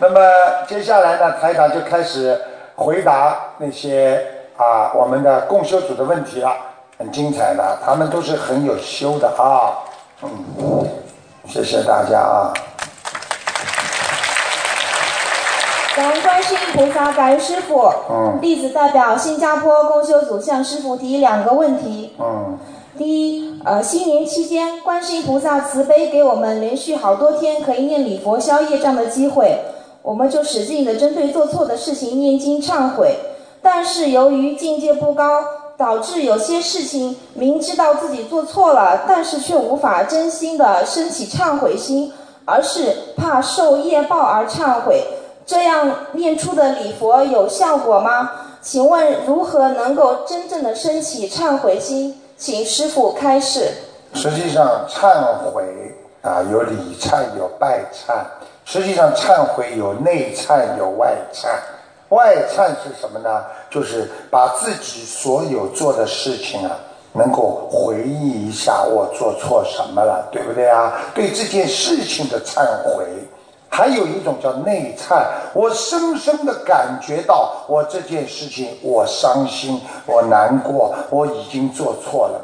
那么接下来呢，台长就开始回答那些啊我们的共修组的问题了，很精彩的，他们都是很有修的啊，嗯，谢谢大家啊。感恩观世音菩萨，感恩师傅。嗯弟子代表新加坡共修组向师傅提两个问题。嗯第一，呃，新年期间，观世音菩萨慈悲给我们连续好多天可以念礼佛消业障的机会，我们就使劲的针对做错的事情念经忏悔。但是由于境界不高，导致有些事情明知道自己做错了，但是却无法真心的升起忏悔心，而是怕受业报而忏悔。这样念出的礼佛有效果吗？请问如何能够真正的升起忏悔心？请师傅开示。实际上，忏悔啊，有礼忏，有拜忏。实际上，忏悔有内忏，有外忏。外忏是什么呢？就是把自己所有做的事情啊，能够回忆一下我做错什么了，对不对啊？对这件事情的忏悔。还有一种叫内忏，我深深的感觉到我这件事情，我伤心，我难过，我已经做错了，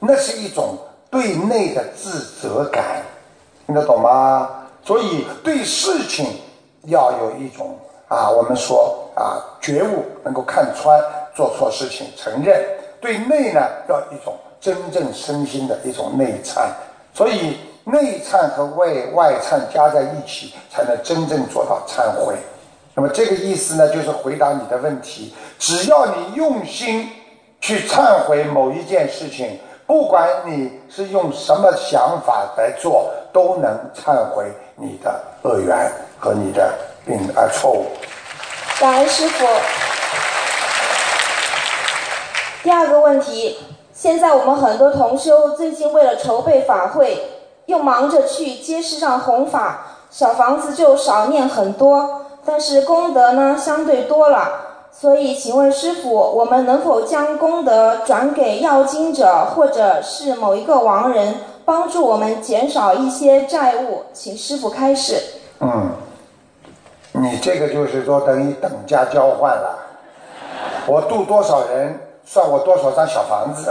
那是一种对内的自责感，听得懂吗？所以对事情要有一种啊，我们说啊觉悟，能够看穿做错事情，承认；对内呢，要一种真正身心的一种内忏。所以内忏和外外忏加在一起，才能真正做到忏悔。那么这个意思呢，就是回答你的问题。只要你用心去忏悔某一件事情，不管你是用什么想法来做，都能忏悔你的恶缘和你的病啊错误。感恩师傅。第二个问题，现在我们很多同修最近为了筹备法会，又忙着去街市上弘法，小房子就少念很多，但是功德呢相对多了。所以，请问师傅，我们能否将功德转给要经者，或者是某一个亡人，帮助我们减少一些债务？请师傅开示。嗯，你这个就是说等于等价交换了。我度多少人，算我多少张小房子。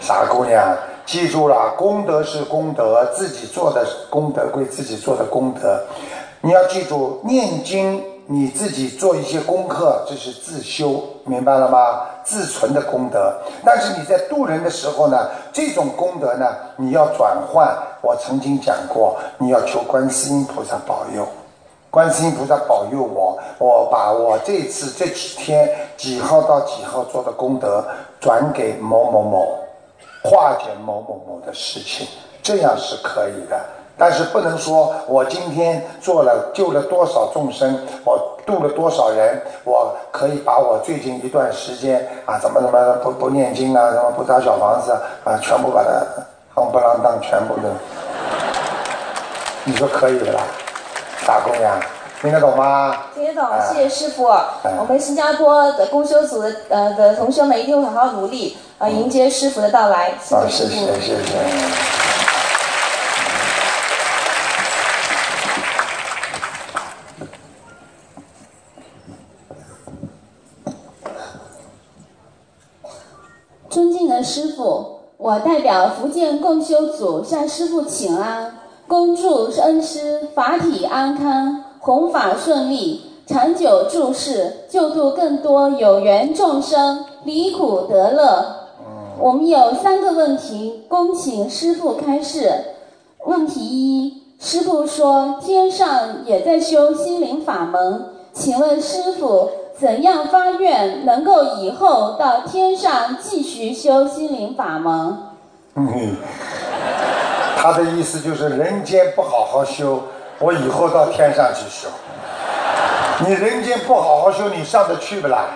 傻姑娘，记住了，功德是功德，自己做的功德归自己做的功德。你要记住，念经你自己做一些功课，这是自修，明白了吗？自存的功德。但是你在度人的时候呢，这种功德呢，你要转换。我曾经讲过，你要求观世音菩萨保佑。观世音菩萨保佑我，我把我这次这几天几号到几号做的功德转给某某某，化解某某某的事情，这样是可以的。但是不能说我今天做了救了多少众生，我度了多少人，我可以把我最近一段时间啊怎么怎么不不念经啊，什么不找小房子啊，啊全部把它夯不浪当全部的，你说可以的啦？打工呀，听得懂吗？听得懂，哎谢谢师傅。我们新加坡的公修组的呃的同学们一定会好好努力，呃，迎接师傅的到来。谢啊，谢师傅。谢谢谢谢。师傅，我代表福建共修组向师傅请安，恭祝恩师法体安康，弘法顺利，长久住世，救度更多有缘众生，离苦得乐。我们有三个问题，恭请师傅开示。问题一，师傅说天上也在修心灵法门，请问师傅怎样发愿能够以后到天上继续修心灵法门？嗯，他的意思就是人间不好好修，我以后到天上去修。你人间不好好修，你上得去不啦？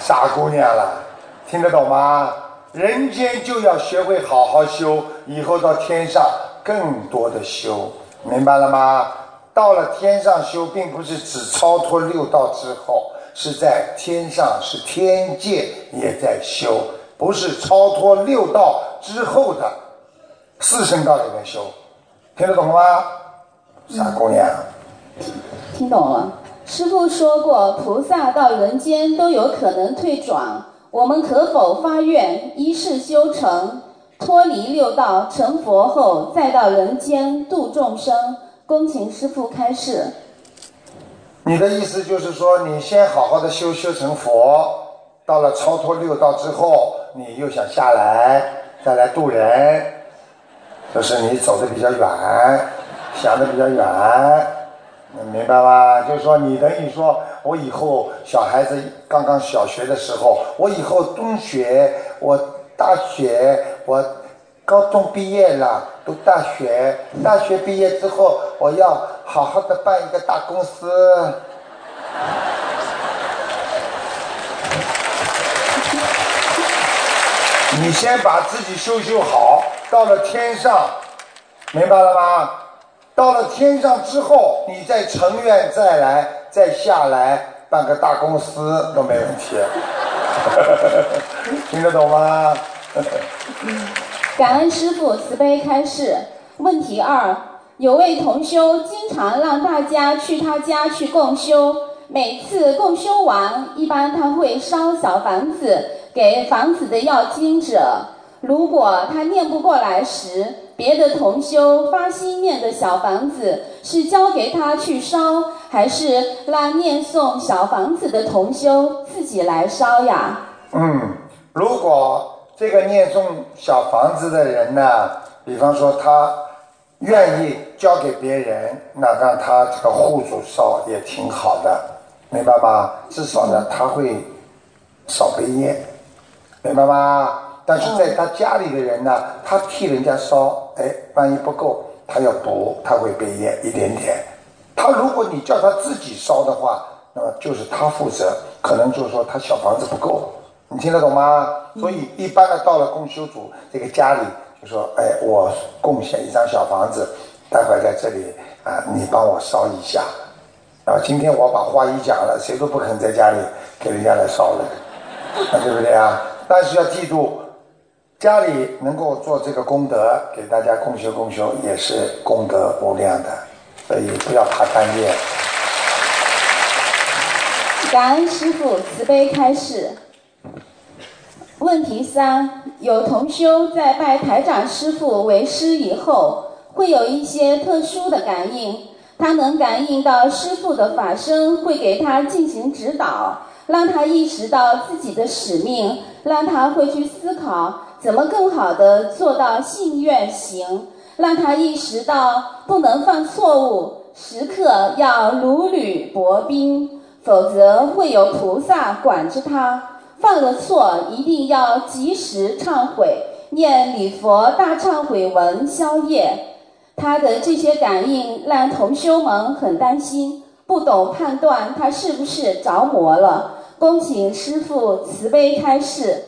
傻姑娘了，听得懂吗？人间就要学会好好修，以后到天上更多的修，明白了吗？到了天上修，并不是只超脱六道之后，是在天上，是天界也在修，不是超脱六道之后的四圣道里面修，听得懂了吗？傻姑娘，听懂了。师傅说过，菩萨到人间都有可能退转，我们可否发愿一世修成，脱离六道成佛后再到人间度众生？恭请师傅开示。你的意思就是说，你先好好的修修成佛，到了超脱六道之后，你又想下来再来渡人，就是你走的比较远，想的比较远，明白吧？就是说，你等于说我以后小孩子刚刚小学的时候，我以后中学，我大学，我高中毕业了，读大学，大学毕业之后，我要好好的办一个大公司。你先把自己修修好，到了天上，明白了吗？到了天上之后，你再成愿再来，再下来办个大公司都没问题。听得懂吗？感恩师傅慈悲开示。问题二：有位同修经常让大家去他家去共修，每次共修完，一般他会烧小房子给房子的要经者。如果他念不过来时，别的同修发心念的小房子是交给他去烧，还是让念诵小房子的同修自己来烧呀？嗯，如果这个念诵小房子的人呢，比方说他愿意交给别人，那让他这个户主烧也挺好的，明白吗？至少呢，他会少背业，明白吗？但是在他家里的人呢，他替人家烧，哎，万一不够，他要补，他会背业一点点。他如果你叫他自己烧的话，那么就是他负责，可能就是说他小房子不够，你听得懂吗？所以一般的到了供修组这个家里，就说，哎，我贡献一张小房子，待会在这里啊，你帮我烧一下。啊，今天我把话一讲了，谁都不肯在家里给人家来烧了，对不对啊？但是要记住。家里能够做这个功德，给大家共修共修，也是功德无量的，所以不要怕贪念。感恩师父慈悲开示。问题三：有同修在拜台长师父为师以后，会有一些特殊的感应，他能感应到师父的法身会给他进行指导，让他意识到自己的使命，让他会去思考。怎么更好的做到信愿行，让他意识到不能犯错误，时刻要如履薄冰，否则会有菩萨管着他。犯了错一定要及时忏悔，念礼佛大忏悔文消业。他的这些感应让同修们很担心，不懂判断他是不是着魔了。恭请师父慈悲开示。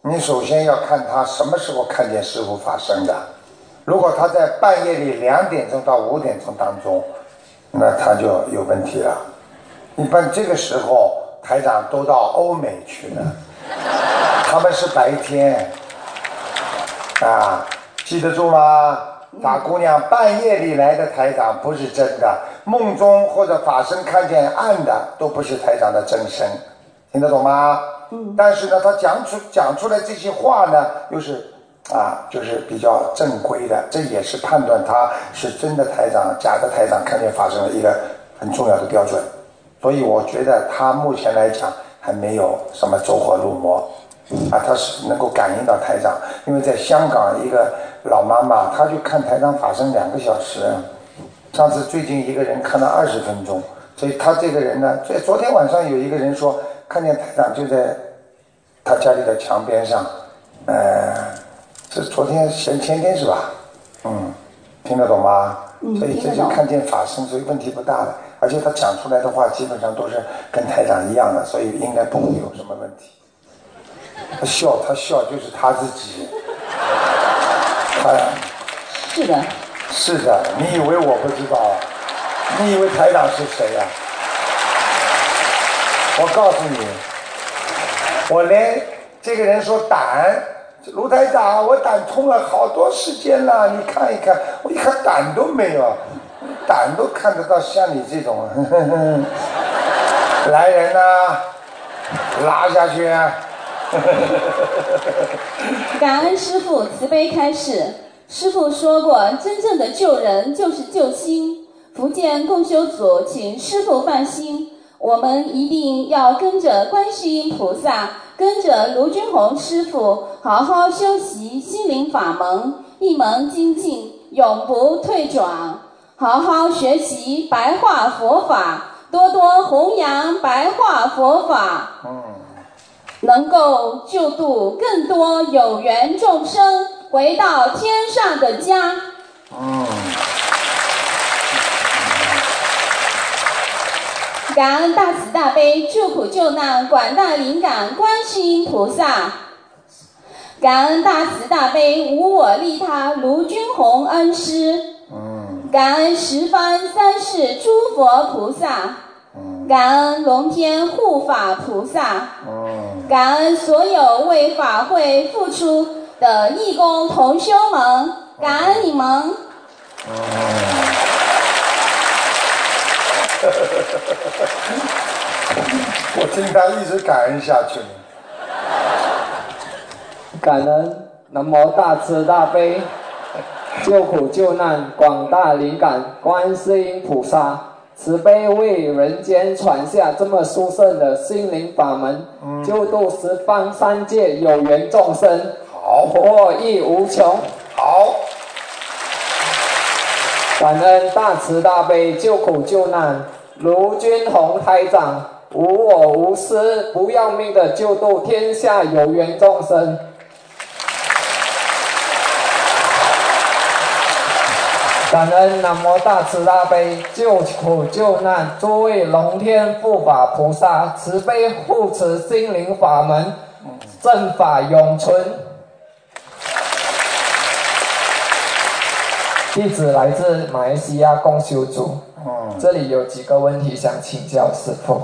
你首先要看他什么时候看见师傅发生的。如果他在半夜里两点钟到五点钟当中，那他就有问题了。一般这个时候台长都到欧美去了，他们是白天啊，记得住吗？大姑娘半夜里来的台长不是真的，梦中或者法身看见暗的都不是台长的真身，听得懂吗？但是呢，他讲出讲出来这些话呢，又是啊，就是比较正规的，这也是判断他是真的台长、假的台长看见法身的一个很重要的标准。所以我觉得他目前来讲还没有什么走火入魔啊，他是能够感应到台长。因为在香港一个老妈妈，她就看台长法身两个小时，上次最近一个人看了二十分钟，所以他这个人呢，昨昨天晚上有一个人说。看见台长就在他家里的墙边上，呃，是昨天前前天是吧？嗯，听得懂吗？所以这就看见法身，所以问题不大了。而且他讲出来的话基本上都是跟台长一样的，所以应该不会有什么问题。他笑，他笑就是他自己。他是的。是的，你以为我不知道啊？你以为台长是谁呀？我告诉你，我连这个人说胆，卢台长，我胆痛了好多时间了，你看一看，我一看胆都没有，胆都看得到像你这种，来人呐，拉下去！感恩师父慈悲开示。师父说过，真正的救人就是救心。福建共修组，请师父放心，我们一定要跟着观世音菩萨，跟着卢军红师父，好好修习心灵法门，一门精进，永不退转。好好学习白话佛法，多多弘扬白话佛法。嗯。能够救度更多有缘众生回到天上的家。嗯。感恩大慈大悲救苦救难广大灵感观世音菩萨。感恩大慈大悲无我利他卢军宏恩师。嗯。感恩十方三世诸佛菩萨。感恩龙天护法菩萨，感恩所有为法会付出的义工同修们，感恩你们。我听他一直感恩下去。感恩南无大慈大悲救苦救难广大灵感观世音菩萨。慈悲为人间传下这么殊胜的心灵法门，救度十方三界有缘众生，好，获益无穷。好，感恩大慈大悲救苦救难卢军宏台长，无我无私不要命的救度天下有缘众生。感恩南无大慈大悲救苦救难诸位龙天护法菩萨慈悲护持心灵法门，正法永存。弟子来自马来西亚共修组，这里有几个问题想请教师父。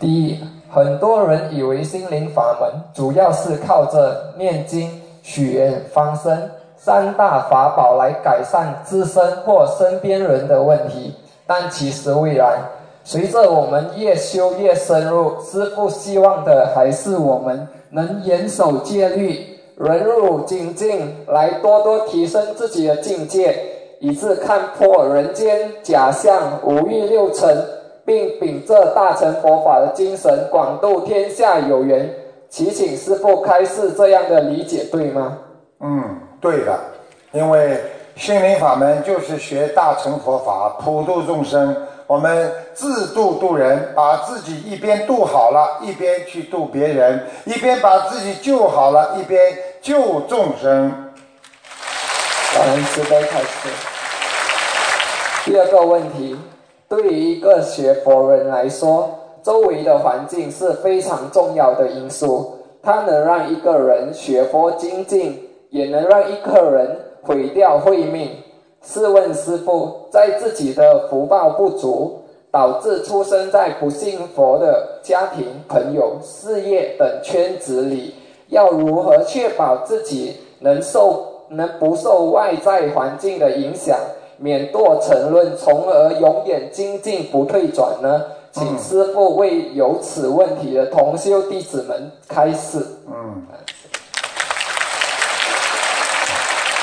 第一，很多人以为心灵法门主要是靠着念经、许愿、放生。三大法宝来改善自身或身边人的问题，但其实未来。随着我们越修越深入，师父希望的还是我们能严守戒律，人入精进，来多多提升自己的境界，以致看破人间假象，五欲六尘，并秉着大乘佛法的精神，广度天下有缘。祈请师父开示这样的理解，对吗？嗯。对的，因为心灵法门就是学大乘佛法，普度众生。我们自度度人，把自己一边度好了，一边去度别人，一边把自己救好了，一边救众生。感恩慈悲开始。第二个问题，对于一个学佛人来说，周围的环境是非常重要的因素，它能让一个人学佛精进。也能让一个人毁掉慧命。试问师父，在自己的福报不足，导致出生在不信佛的家庭、朋友、事业等圈子里，要如何确保自己能受、能不受外在环境的影响，免堕沉沦，从而永远精进不退转呢？请师父为有此问题的同修弟子们开示。嗯。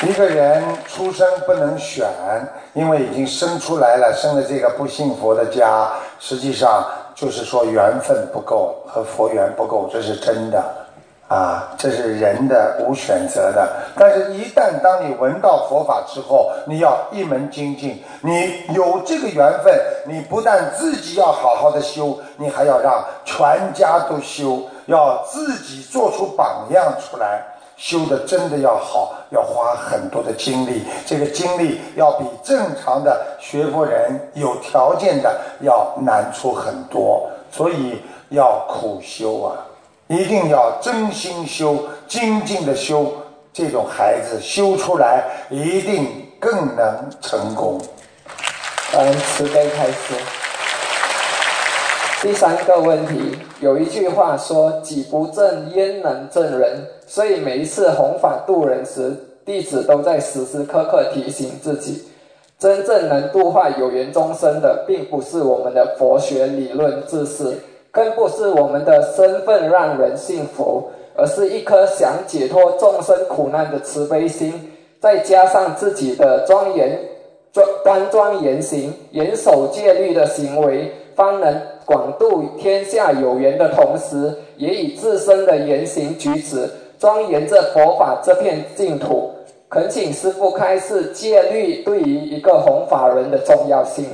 一个人出生不能选，因为已经生出来了，生了这个不信佛的家，实际上就是说缘分不够和佛缘不够，这是真的，啊，这是人的无选择的。但是，一旦当你闻到佛法之后，你要一门精进，你有这个缘分，你不但自己要好好的修，你还要让全家都修，要自己做出榜样出来。修的真的要好，要花很多的精力，这个精力要比正常的学佛人有条件的要难出很多，所以要苦修啊，一定要真心修，精进的修，这种孩子修出来一定更能成功。嗯，慈悲开始。第三个问题，有一句话说：“己不正，焉能正人？”所以每一次弘法度人时，弟子都在时时刻刻提醒自己：真正能度化有缘众生的，并不是我们的佛学理论知识，更不是我们的身份让人信服，而是一颗想解脱众生苦难的慈悲心，再加上自己的庄严、庄端庄言行、严守戒律的行为，方能广度天下有缘的同时，也以自身的言行举止庄严着佛法这片净土。恳请师父开示戒律对于一个弘法人的重要性。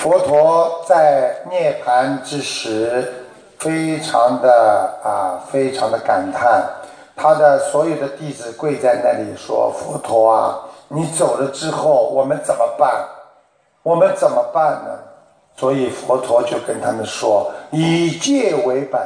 佛陀在涅槃之时，非常的啊，非常的感叹。他的所有的弟子跪在那里说：“佛陀啊，你走了之后，我们怎么办？我们怎么办呢？”所以佛陀就跟他们说：“以戒为本。”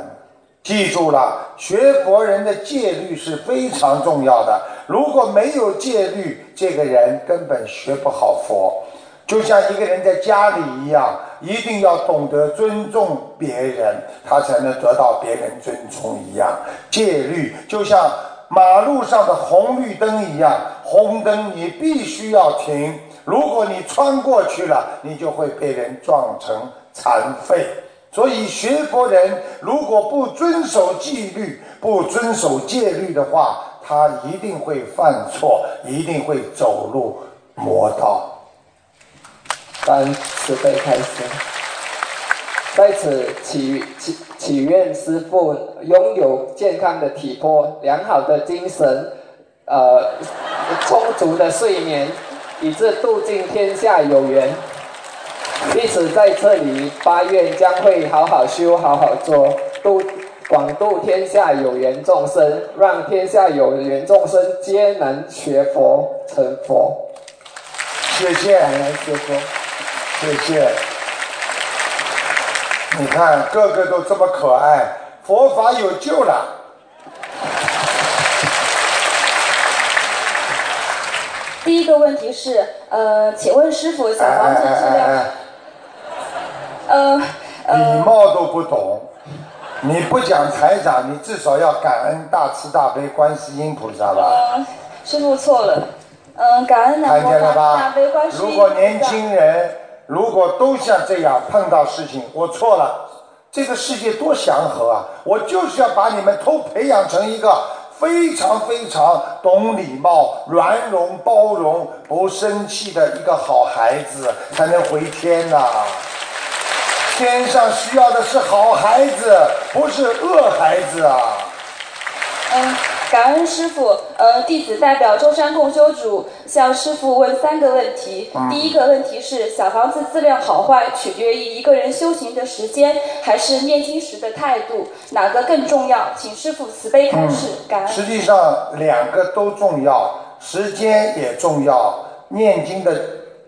记住了，学佛人的戒律是非常重要的。如果没有戒律，这个人根本学不好佛。就像一个人在家里一样，一定要懂得尊重别人，他才能得到别人尊重一样。戒律就像马路上的红绿灯一样，红灯你必须要停，如果你穿过去了，你就会被人撞成残废。所以，学佛人如果不遵守纪律、不遵守戒律的话，他一定会犯错，一定会走入魔道。三慈悲开始，在此祈祈祈愿师父拥有健康的体魄、良好的精神、呃充足的睡眠，以致度尽天下有缘。弟子在这里发愿，将会好好修，好好做，度广度天下有缘众生，让天下有缘众生皆能学佛成佛。谢谢，师父，谢谢。你看，个个都这么可爱，佛法有救了。第一个问题是，呃，请问师傅，小房子质量？呃，礼貌都不懂，你不讲财长，你至少要感恩大慈大悲观世音菩萨吧？师傅错了，嗯，感恩南无大悲观世音菩萨如果年轻人如果都像这样碰到事情，我错了，这个世界多祥和啊！我就是要把你们都培养成一个非常非常懂礼貌、软容包容、不生气的一个好孩子，才能回天呐。天上需要的是好孩子，不是恶孩子啊！嗯，感恩师傅。呃，弟子代表舟山共修组向师傅问三个问题。第一个问题是：小房子质量好坏取决于一个人修行的时间，还是念经时的态度？哪个更重要？请师傅慈悲开示。感恩。实际上，两个都重要，时间也重要，念经的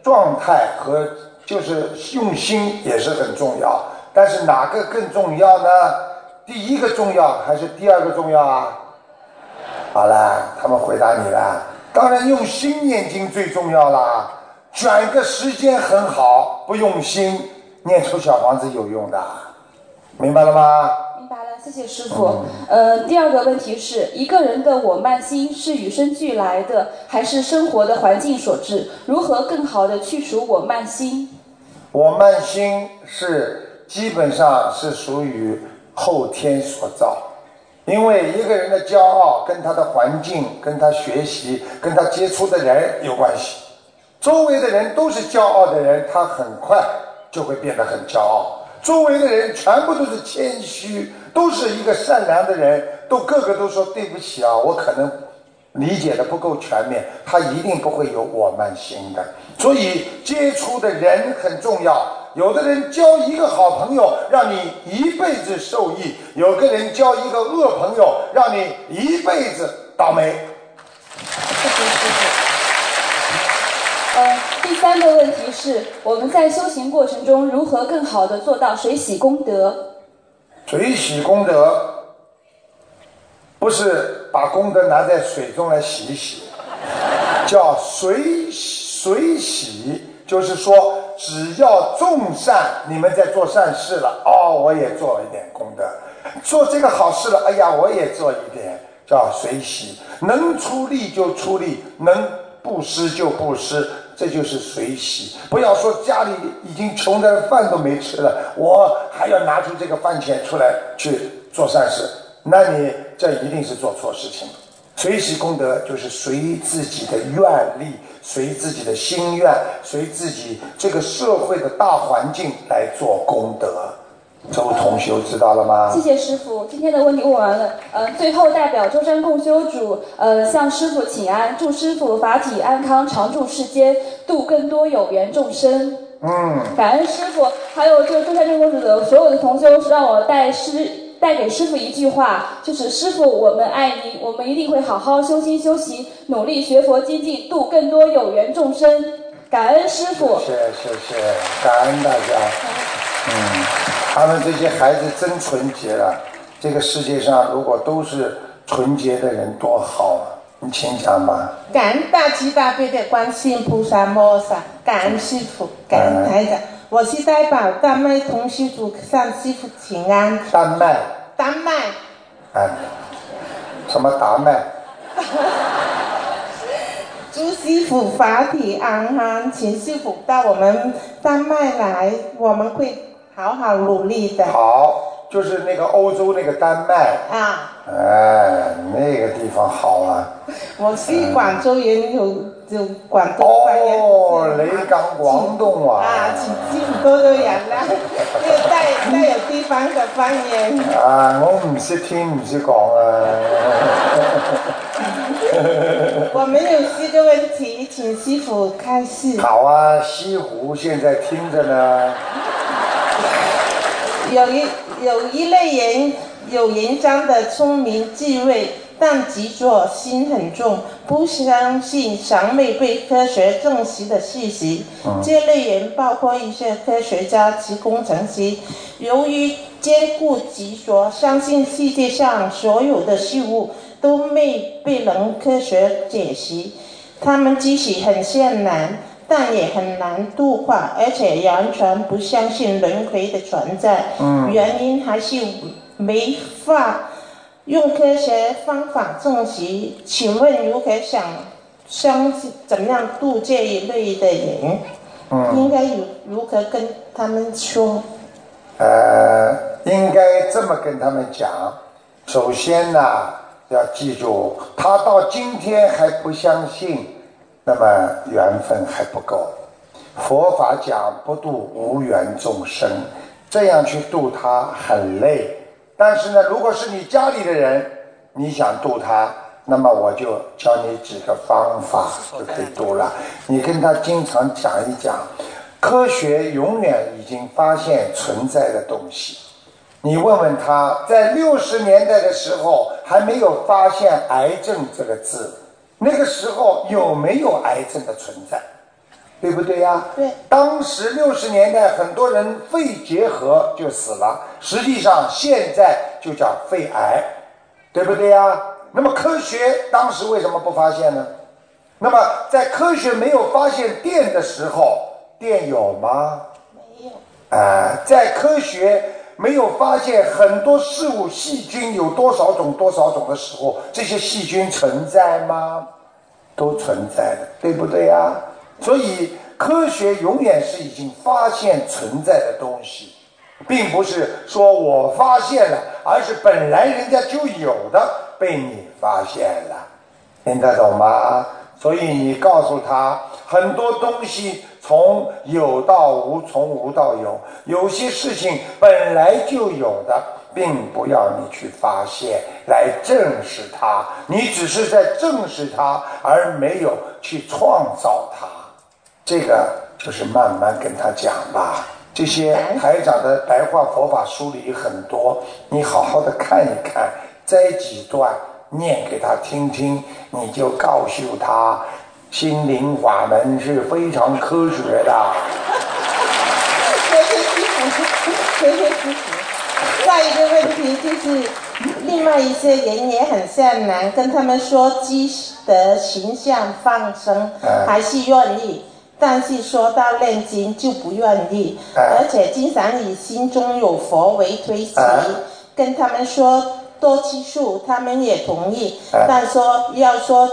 状态和。就是用心也是很重要，但是哪个更重要呢？第一个重要还是第二个重要啊？好了，他们回答你了。当然用心念经最重要啦，选个时间很好，不用心念出小房子有用的，明白了吗？明白了谢谢师傅。呃，第二个问题是一个人的我慢心是与生俱来的，还是生活的环境所致？如何更好的去除我慢心？我慢心是基本上是属于后天所造，因为一个人的骄傲跟他的环境、跟他学习、跟他接触的人有关系。周围的人都是骄傲的人，他很快就会变得很骄傲。周围的人全部都是谦虚，都是一个善良的人，都个个都说对不起啊，我可能理解的不够全面，他一定不会有我慢心的。所以接触的人很重要，有的人交一个好朋友，让你一辈子受益；有个人交一个恶朋友，让你一辈子倒霉。谢谢师傅。呃，第三个问题是，我们在修行过程中如何更好的做到水洗功德？水洗功德不是把功德拿在水中来洗一洗，叫水水洗，就是说只要种善，你们在做善事了，哦，我也做一点功德；做这个好事了，哎呀，我也做一点。叫随洗，能出力就出力，能布施就布施，这就是随洗。不要说家里已经穷的饭都没吃了，我还要拿出这个饭钱出来去做善事，那你这一定是做错事情了。随喜功德就是随自己的愿力，随自己的心愿，随自己这个社会的大环境来做功德。周同修知道了吗？谢谢师傅，今天的问题问完了。呃，最后代表舟山共修组，呃，向师傅请安，祝师傅法体安康，常驻世间，度更多有缘众生。嗯，感恩师傅，还有这个舟山共修组的所有的同修，让我带师带给师傅一句话，就是师傅，我们爱你，我们一定会好好修心修行，努力学佛精进，度更多有缘众生。感恩师傅。谢谢谢谢，感恩大家。嗯，他们这些孩子真纯洁了！这个世界上如果都是纯洁的人，多好啊！你请讲吧。感恩大慈大悲的观世音菩萨摩萨，感恩师傅，感恩台长。我是代表丹麦同修组向师傅请安。丹麦，丹麦，哎，什么丹麦？朱师傅法体安康，请师傅到我们丹麦来，我们会好好努力的。好，就是那个欧洲那个丹麦，啊，哎，那个地方好啊。我是广州人，有就广东方言。哦，雷港廣東啊，話。請師傅多多人啦，呢個帶帶有地方的方言。啊，我唔识听唔识讲啊。我們有四个问题，请师傅開示。好啊，西湖现在听着呢。有一有一类人有人長得聰明智慧，但执着心很重，不相信尚未被科学证实的事实。这类人包括一些科学家及工程师，由于坚固执着，相信世界上所有的事物都未被能科学解析，他们即使很艰难。但也很难度化，而且完全不相信轮回的存在。嗯原因还是没法用科学方法证实。请问如何想相信，怎么样度这一类的人？嗯应该如如何跟他们说？呃，应该这么跟他们讲。首先呢，要记住，他到今天还不相信，那么缘分还不够。佛法讲不度无缘众生，这样去度他很累。但是呢，如果是你家里的人，你想度他，那么我就教你几个方法就可以度了。你跟他经常讲一讲，科学永远已经发现存在的东西。你问问他，在六十年代的时候还没有发现癌症这个字，那个时候有没有癌症的存在？對不对呀？对。当时六十年代很多人肺结核就死了，实际上现在就叫肺癌，对不对呀？那么科学当时为什么不发现呢？那么在科学没有发现电的时候，电有吗？没有。啊、在科学没有发现很多事物细菌有多少种多少种的时候，这些细菌存在吗？都存在的，对不对呀？所以科学永远是已经发现存在的东西，并不是说我发现了，而是本来人家就有的被你发现了，听得懂吗？所以你告诉他，很多东西从有到无，从无到有，有些事情本来就有的，并不要你去发现来证实它，你只是在证实它，而没有去创造它。這個就是慢慢跟他讲吧。这些台长的白话佛法书里很多，你好好的看一看，摘几段念给他听听，你就告诉他，心灵法门是非常科学的。謝謝師傅，謝謝師傅。下一个问题就是，另外一些人也很善良，跟他们说积德行善放生，还是愿意，但是说到念經就不愿意，而且经常以心中有佛为推辞，跟他们说多吃素，他们也同意，哎。但说要说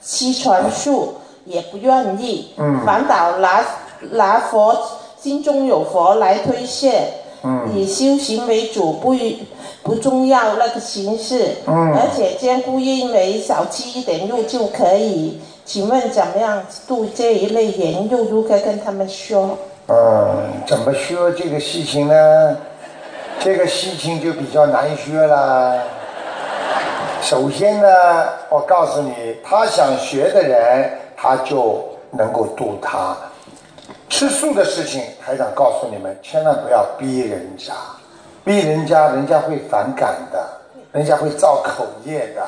吃全素也不愿意，嗯。反倒拿拿佛心中有佛来推卸，嗯。以修行为主，不不重要那个形式，嗯。而且兼顾因为少吃一点肉就可以。请问怎么样度这一类人，又如何跟他们说？嗯，怎么说这个事情呢？这个事情就比较难学了。首先呢，我告诉你，他想学的人，他就能够度他。吃素的事情，台长告诉你们，千万不要逼人家，逼人家，人家会反感的，人家会造口业的。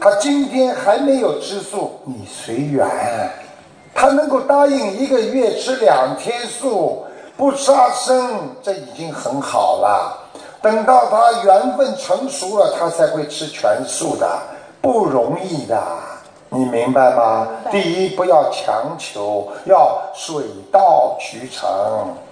他今天还没有吃素，你随缘。他能够答应一个月吃两天素，不杀生，这已经很好了。等到他缘分成熟了，他才会吃全素的，不容易的，你明白吗？第一，不要强求，要水到渠成，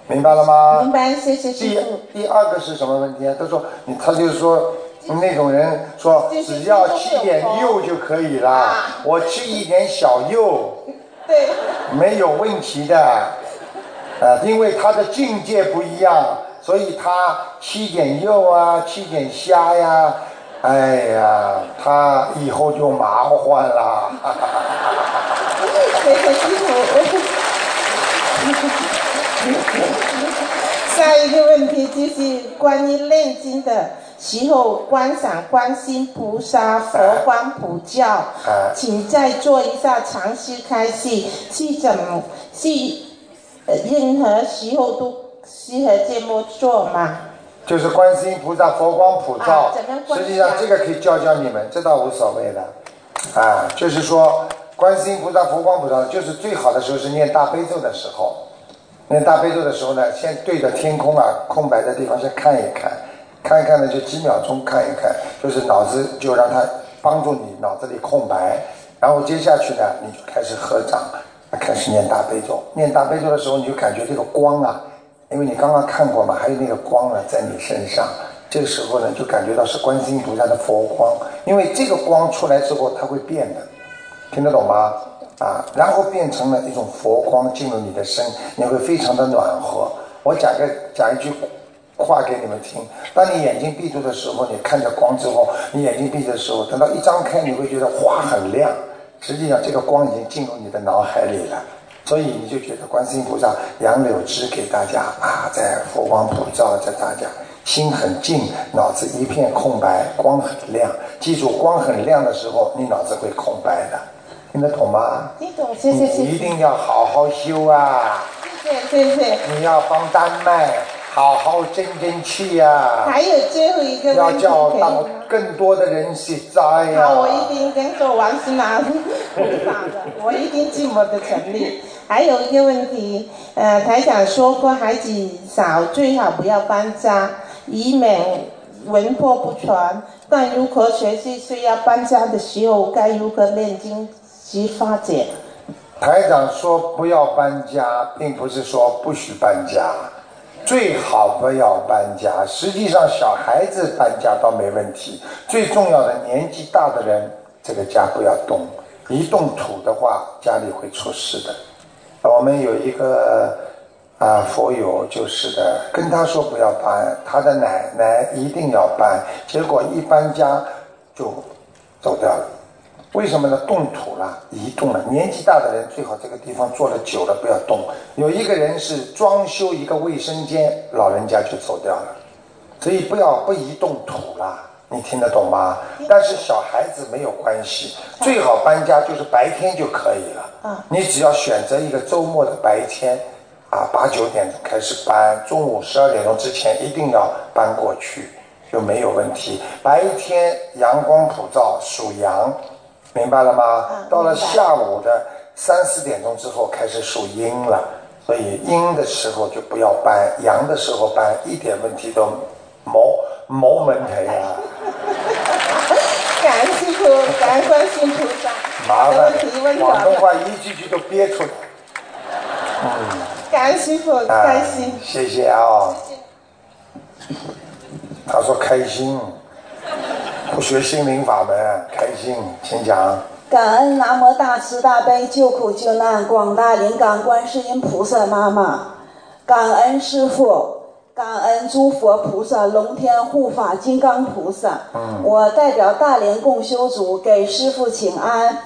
明白了吗？明白，谢谢第。第二个是什么问题啊？他说你，他就是说那种人说只要吃点肉就可以了，我吃一点小肉 对，没有问题的，呃，因为他的境界不一样，所以他吃点肉啊，吃点虾呀，哎呀，他以后就麻烦了。下一个问题就是关于念经的时候观赏观心菩萨、佛光普照啊，请再做一下常识开示，是怎么是呃任何时候都适合这么做吗？就是观世音菩萨佛光普照实际上这个可以教教你们，这倒无所谓的，啊，就是说观世音菩萨佛光普照，就是最好的时候是念大悲咒的时候，念大悲咒的时候呢，先对着天空啊，空白的地方先看一看，看一看呢就几秒钟看一看，就是脑子就让它帮助你脑子里空白，然后接下去呢你就开始合掌，开始念大悲咒，念大悲咒的时候你就感觉这个光啊。因为你刚刚看过嘛，还有那个光呢在你身上，这个时候呢就感觉到是观世音菩萨的佛光，因为这个光出来之后它会变的，听得懂吗？啊，然后变成了一种佛光进入你的身，你会非常的暖和。我讲个讲一句话给你们听，当你眼睛闭住的时候，你看着光之后，你眼睛闭着的时候，等到一张开，你会觉得花很亮，实际上这个光已经进入你的脑海里了。所以你就觉得观世音菩萨杨柳枝给大家啊，在佛光普照着大家，心很静，脑子一片空白，光很亮。记住，光很亮的时候，你脑子会空白的，听得懂吗？听懂，谢谢谢谢你一定要好好修啊！谢谢谢谢。你要帮丹麦好好争争气呀、还有最后一个要叫到吗？更多的人去栽呀、好，我一定跟做完是拿菩萨的，我一定尽我的全力。还有一个问题，呃，台长说过，孩子少最好不要搬家，以免魂魄不全。但如何学习需要搬家的时候，该如何练经及化解？台长说不要搬家，并不是说不许搬家，最好不要搬家。实际上，小孩子搬家倒没问题，最重要的年纪大的人，这个家不要动，一动土的话，家里会出事的。我们有一个啊佛友就是的，跟他说不要搬，他的奶奶一定要搬，结果一搬家就走掉了。为什么呢？动土了，移动了。年纪大的人最好这个地方坐了久了不要动。有一个人是装修一个卫生间，老人家就走掉了，所以不要不移动土了。你听得懂吗？但是小孩子没有关系，最好搬家就是白天就可以了。啊你只要选择一个周末的白天，啊，八九点钟开始搬，中午十二点钟之前一定要搬过去，就没有问题。白天阳光普照，属阳，明白了吗？到了下午的三四点钟之后开始属阴了，所以阴的时候就不要搬，阳的时候搬，一点问题都冇冇问题啊。感恩师傅，感恩观世音菩萨。麻烦广东话一句句都憋出来。感恩师傅，啊开心。谢谢啊、他说开心，不学心灵法门，开心，请讲。感恩南无大慈大悲救苦救难广大灵感观世音菩萨妈妈，感恩师父，感恩诸佛菩萨、龙天护法、金刚菩萨。嗯我代表大连共修组给师父请安。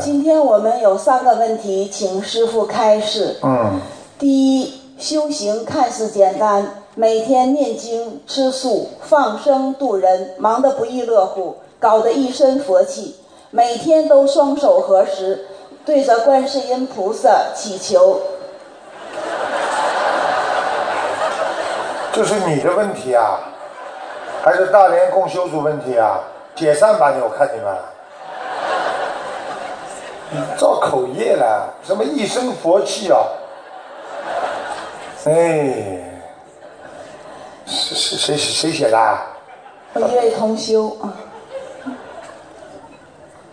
今天我们有三个问题，请师父开示。嗯，第一，修行看似简单，每天念经、吃素、放生度人，忙得不亦乐乎，搞得一身佛气。每天都双手合十，对着观世音菩萨祈求。这是你的问题啊，还是大连共修组问题啊？解散吧你，我看你们。你造口业了，什么一身佛气啊？哎，谁谁谁写的啊？我一位同修啊，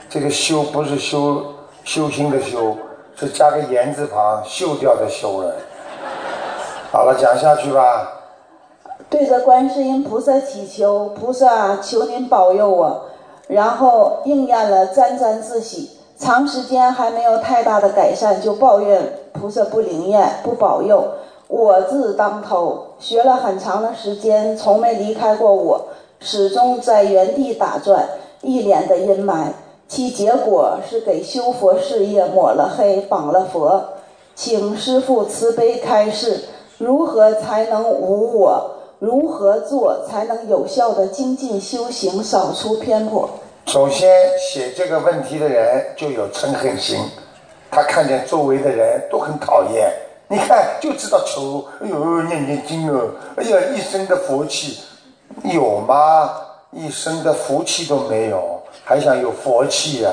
这个修不是修修心的修，是加个言字旁，锈掉的修了。好了，讲下去吧。对着观世音菩萨祈求，菩萨求您保佑我，然后应验了，沾沾自喜。长时间还没有太大的改善，就抱怨菩萨不灵验、不保佑。我字当头，学了很长的时间，从没离开过我，始终在原地打转，一脸的阴霾。其结果是给修佛事业抹了黑，绑了佛。请师父慈悲开示，如何才能无我？如何做才能有效的精进修行，扫除偏颇？首先，写这个问题的人就有嗔恨心，他看见周围的人都很讨厌，你看就知道求，哎呦念念经哦，哎呀一身的福气，有吗？一身的福气都没有，还想有佛气呀、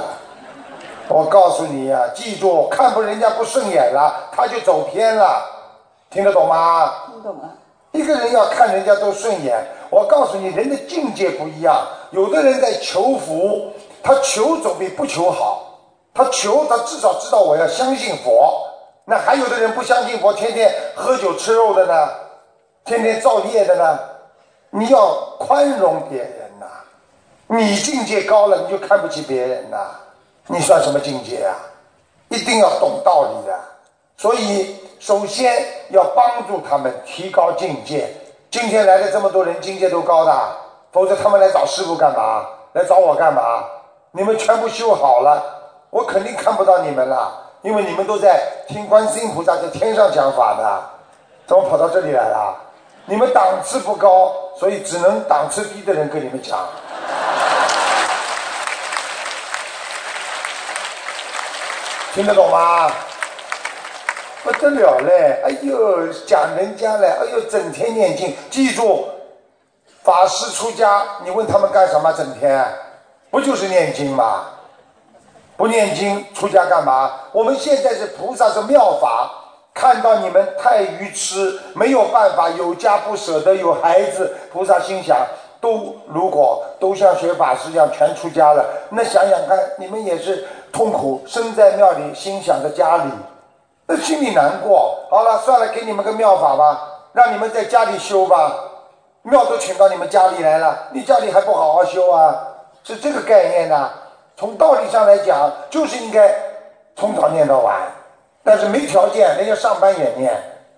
我告诉你呀、记住，看不人家不顺眼了，他就走偏了，听得懂吗？听懂了？一个人要看人家都顺眼，我告诉你，人的境界不一样。有的人在求福，他求总比不求好。他求，他至少知道我要相信佛。那还有的人不相信佛，天天喝酒吃肉的呢，天天造业的呢。你要宽容别人呐、你境界高了，你就看不起别人呐、你算什么境界啊？一定要懂道理的。所以，首先要帮助他们提高境界。今天来的这么多人，境界都高的，否则他们来找师傅干嘛？来找我干嘛？你们全部修好了，我肯定看不到你们了，因为你们都在听观世音菩萨在天上讲法的，怎么跑到这里来了？你们档次不高，所以只能档次低的人跟你们讲。听得懂吗？不得了嘞！哎呦，讲人家嘞！哎呦，整天念经，记住，法师出家，你问他们干什么？整天不就是念经吗？不念经出家干嘛？我们现在是菩萨是妙法，看到你们太愚痴，没有办法，有家不舍得，有孩子，菩萨心想，都如果都像学法师一样全出家了，那想想看，你们也是痛苦，身在庙里，心想着家里。那心里难过。好了，算了，给你们个妙法吧，让你们在家里修吧。庙都请到你们家里来了，你家里还不好好修啊？是这个概念呐、从道理上来讲，就是应该从早念到晚。但是没条件，人家上班也念；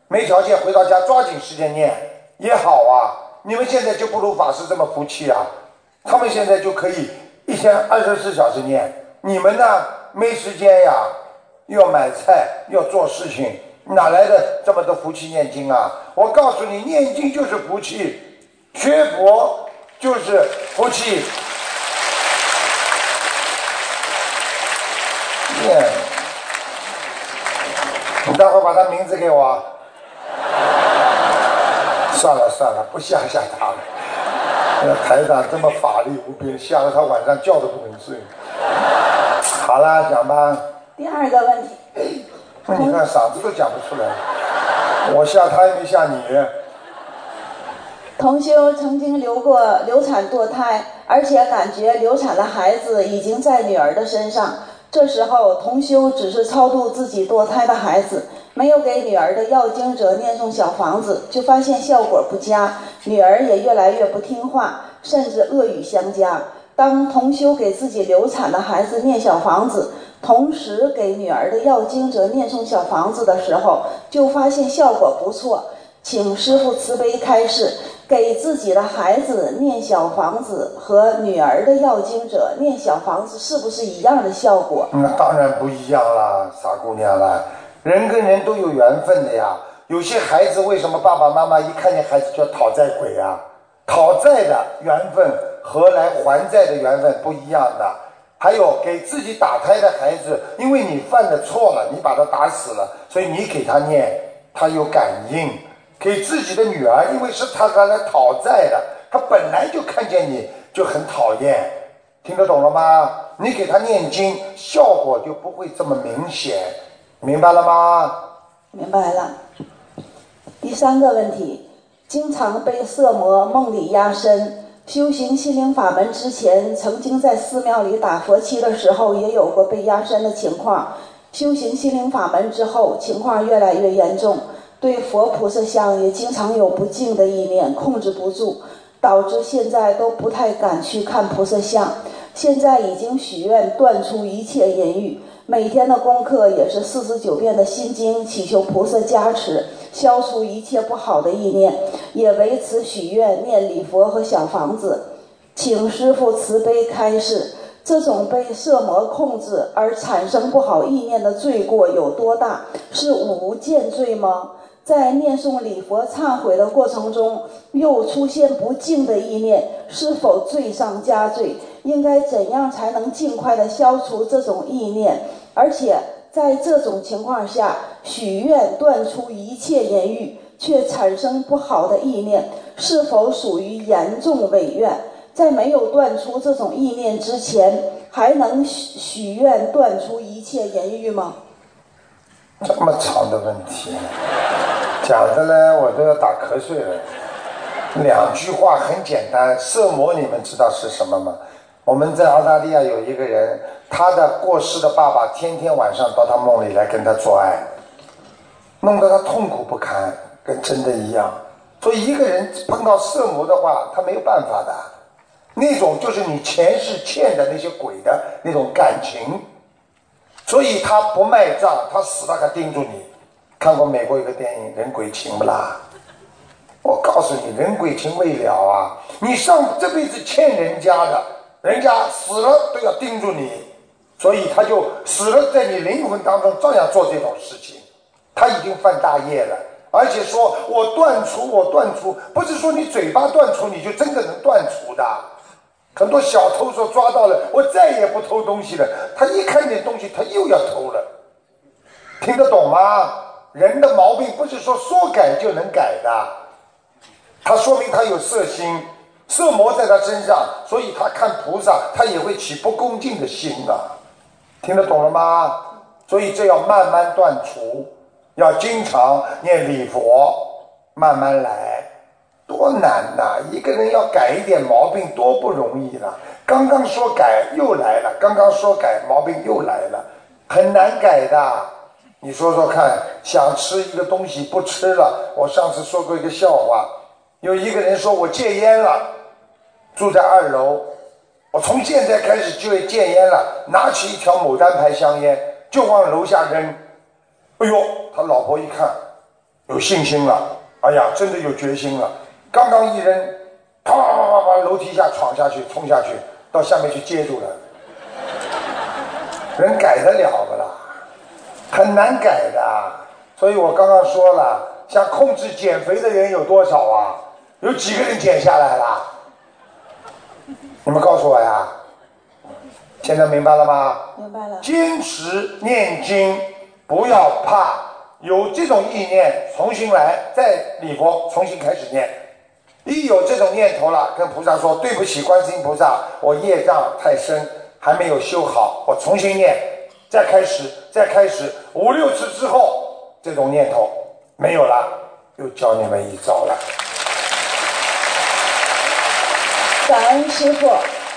没条件回到家抓紧时间念也好啊。你们现在就不如法师这么福气啊，他们现在就可以一天二十四小时念，你们呢没时间呀。要买菜，要做事情，哪来的这么多福气念经啊？我告诉你，念经就是福气，学佛就是福气。念，你待会儿把他名字给我。算了算了，不吓吓他了。那台长这么法力无边，吓得他晚上觉都不能睡。好了，讲吧。第二个问题，那你看嗓子都讲不出来，我吓他也没吓你。同修曾经流过流产堕胎，而且感觉流产的孩子已经在女儿的身上。这时候，同修只是超度自己堕胎的孩子，没有给女儿的要经者念诵小房子，就发现效果不佳，女儿也越来越不听话，甚至恶语相加。当同修给自己流产的孩子念小房子，同时给女儿的要经者念诵小房子的时候，就发现效果不错。请师傅慈悲开示，给自己的孩子念小房子和女儿的要经者念小房子是不是一样的效果？那当然不一样啦，傻姑娘啦，人跟人都有缘分的呀。有些孩子为什么爸爸妈妈一看见孩子就讨债鬼啊？讨债的缘分和来还债的缘分不一样的。还有给自己打胎的孩子，因为你犯了错了，你把他打死了，所以你给他念，他有感应。给自己的女儿，因为是他刚来讨债的，他本来就看见你就很讨厌，听得懂了吗？你给他念经，效果就不会这么明显，明白了吗？明白了。第三个问题，经常被色魔梦里压身。修行心灵法门之前，曾经在寺庙里打佛七的时候，也有过被压身的情况。修行心灵法门之后，情况越来越严重，对佛菩萨像也经常有不敬的意念，控制不住，导致现在都不太敢去看菩萨像。现在已经许愿断除一切淫欲，每天的功课也是四十九遍的心经，祈求菩萨加持。消除一切不好的意念，也为此许愿念礼佛和小房子，请师父慈悲开示。这种被色魔控制而产生不好意念的罪过有多大？是无间罪吗？在念诵礼佛忏悔的过程中，又出现不敬的意念，是否罪上加罪？应该怎样才能尽快的消除这种意念？而且。在这种情况下，许愿断除一切言语，却产生不好的意念，是否属于严重违愿？在没有断除这种意念之前，还能许许愿断除一切言语吗？这么长的问题，讲的呢，我都要打瞌睡了。两句话很简单，色魔，你们知道是什么吗？我们在澳大利亚有一个人，他的过世的爸爸天天晚上到他梦里来跟他做爱，弄得他痛苦不堪，跟真的一样。所以一个人碰到色魔的话，他没有办法的，那种就是你前世欠的那些鬼的那种感情，所以他不卖账，他死了还盯住你。看过美国一个电影《人鬼情》不啦？我告诉你，人鬼情未了啊！你上这辈子欠人家的。人家死了都要盯住你，所以他就死了，在你灵魂当中照样做这种事情。他已经犯大业了，而且说我断除，我断除，不是说你嘴巴断除你就真的能断除的。很多小偷说抓到了，我再也不偷东西了。他一看见东西，他又要偷了。听得懂吗？人的毛病不是说说改就能改的，他说明他有色心。色魔在他身上，所以他看菩萨，他也会起不恭敬的心的，听得懂了吗？所以这要慢慢断除，要经常念礼佛，慢慢来，多难呐！一个人要改一点毛病，多不容易了。刚刚说改又来了，刚刚说改毛病又来了，很难改的。你说说看，想吃一个东西不吃了，我上次说过一个笑话，有一个人说我戒烟了。住在二楼，我从现在开始就戒烟了。拿起一条牡丹牌香烟就往楼下扔。哎呦，他老婆一看，有信心了。哎呀，真的有决心了。刚刚一扔，啪啪啪啪啪，楼梯下闯下去，冲下去，到下面去接住了。人改得了不啦？很难改的。所以我刚刚说了，想控制减肥的人有多少啊？有几个人减下来了？你们告诉我呀，现在明白了吗？明白了。坚持念经，不要怕有这种意念，重新来，再礼佛，重新开始念。一有这种念头了，跟菩萨说对不起，观世音菩萨，我业障太深，还没有修好，我重新念，再开始，再开始，五六次之后，这种念头没有了，又教你们一招了。感恩师傅，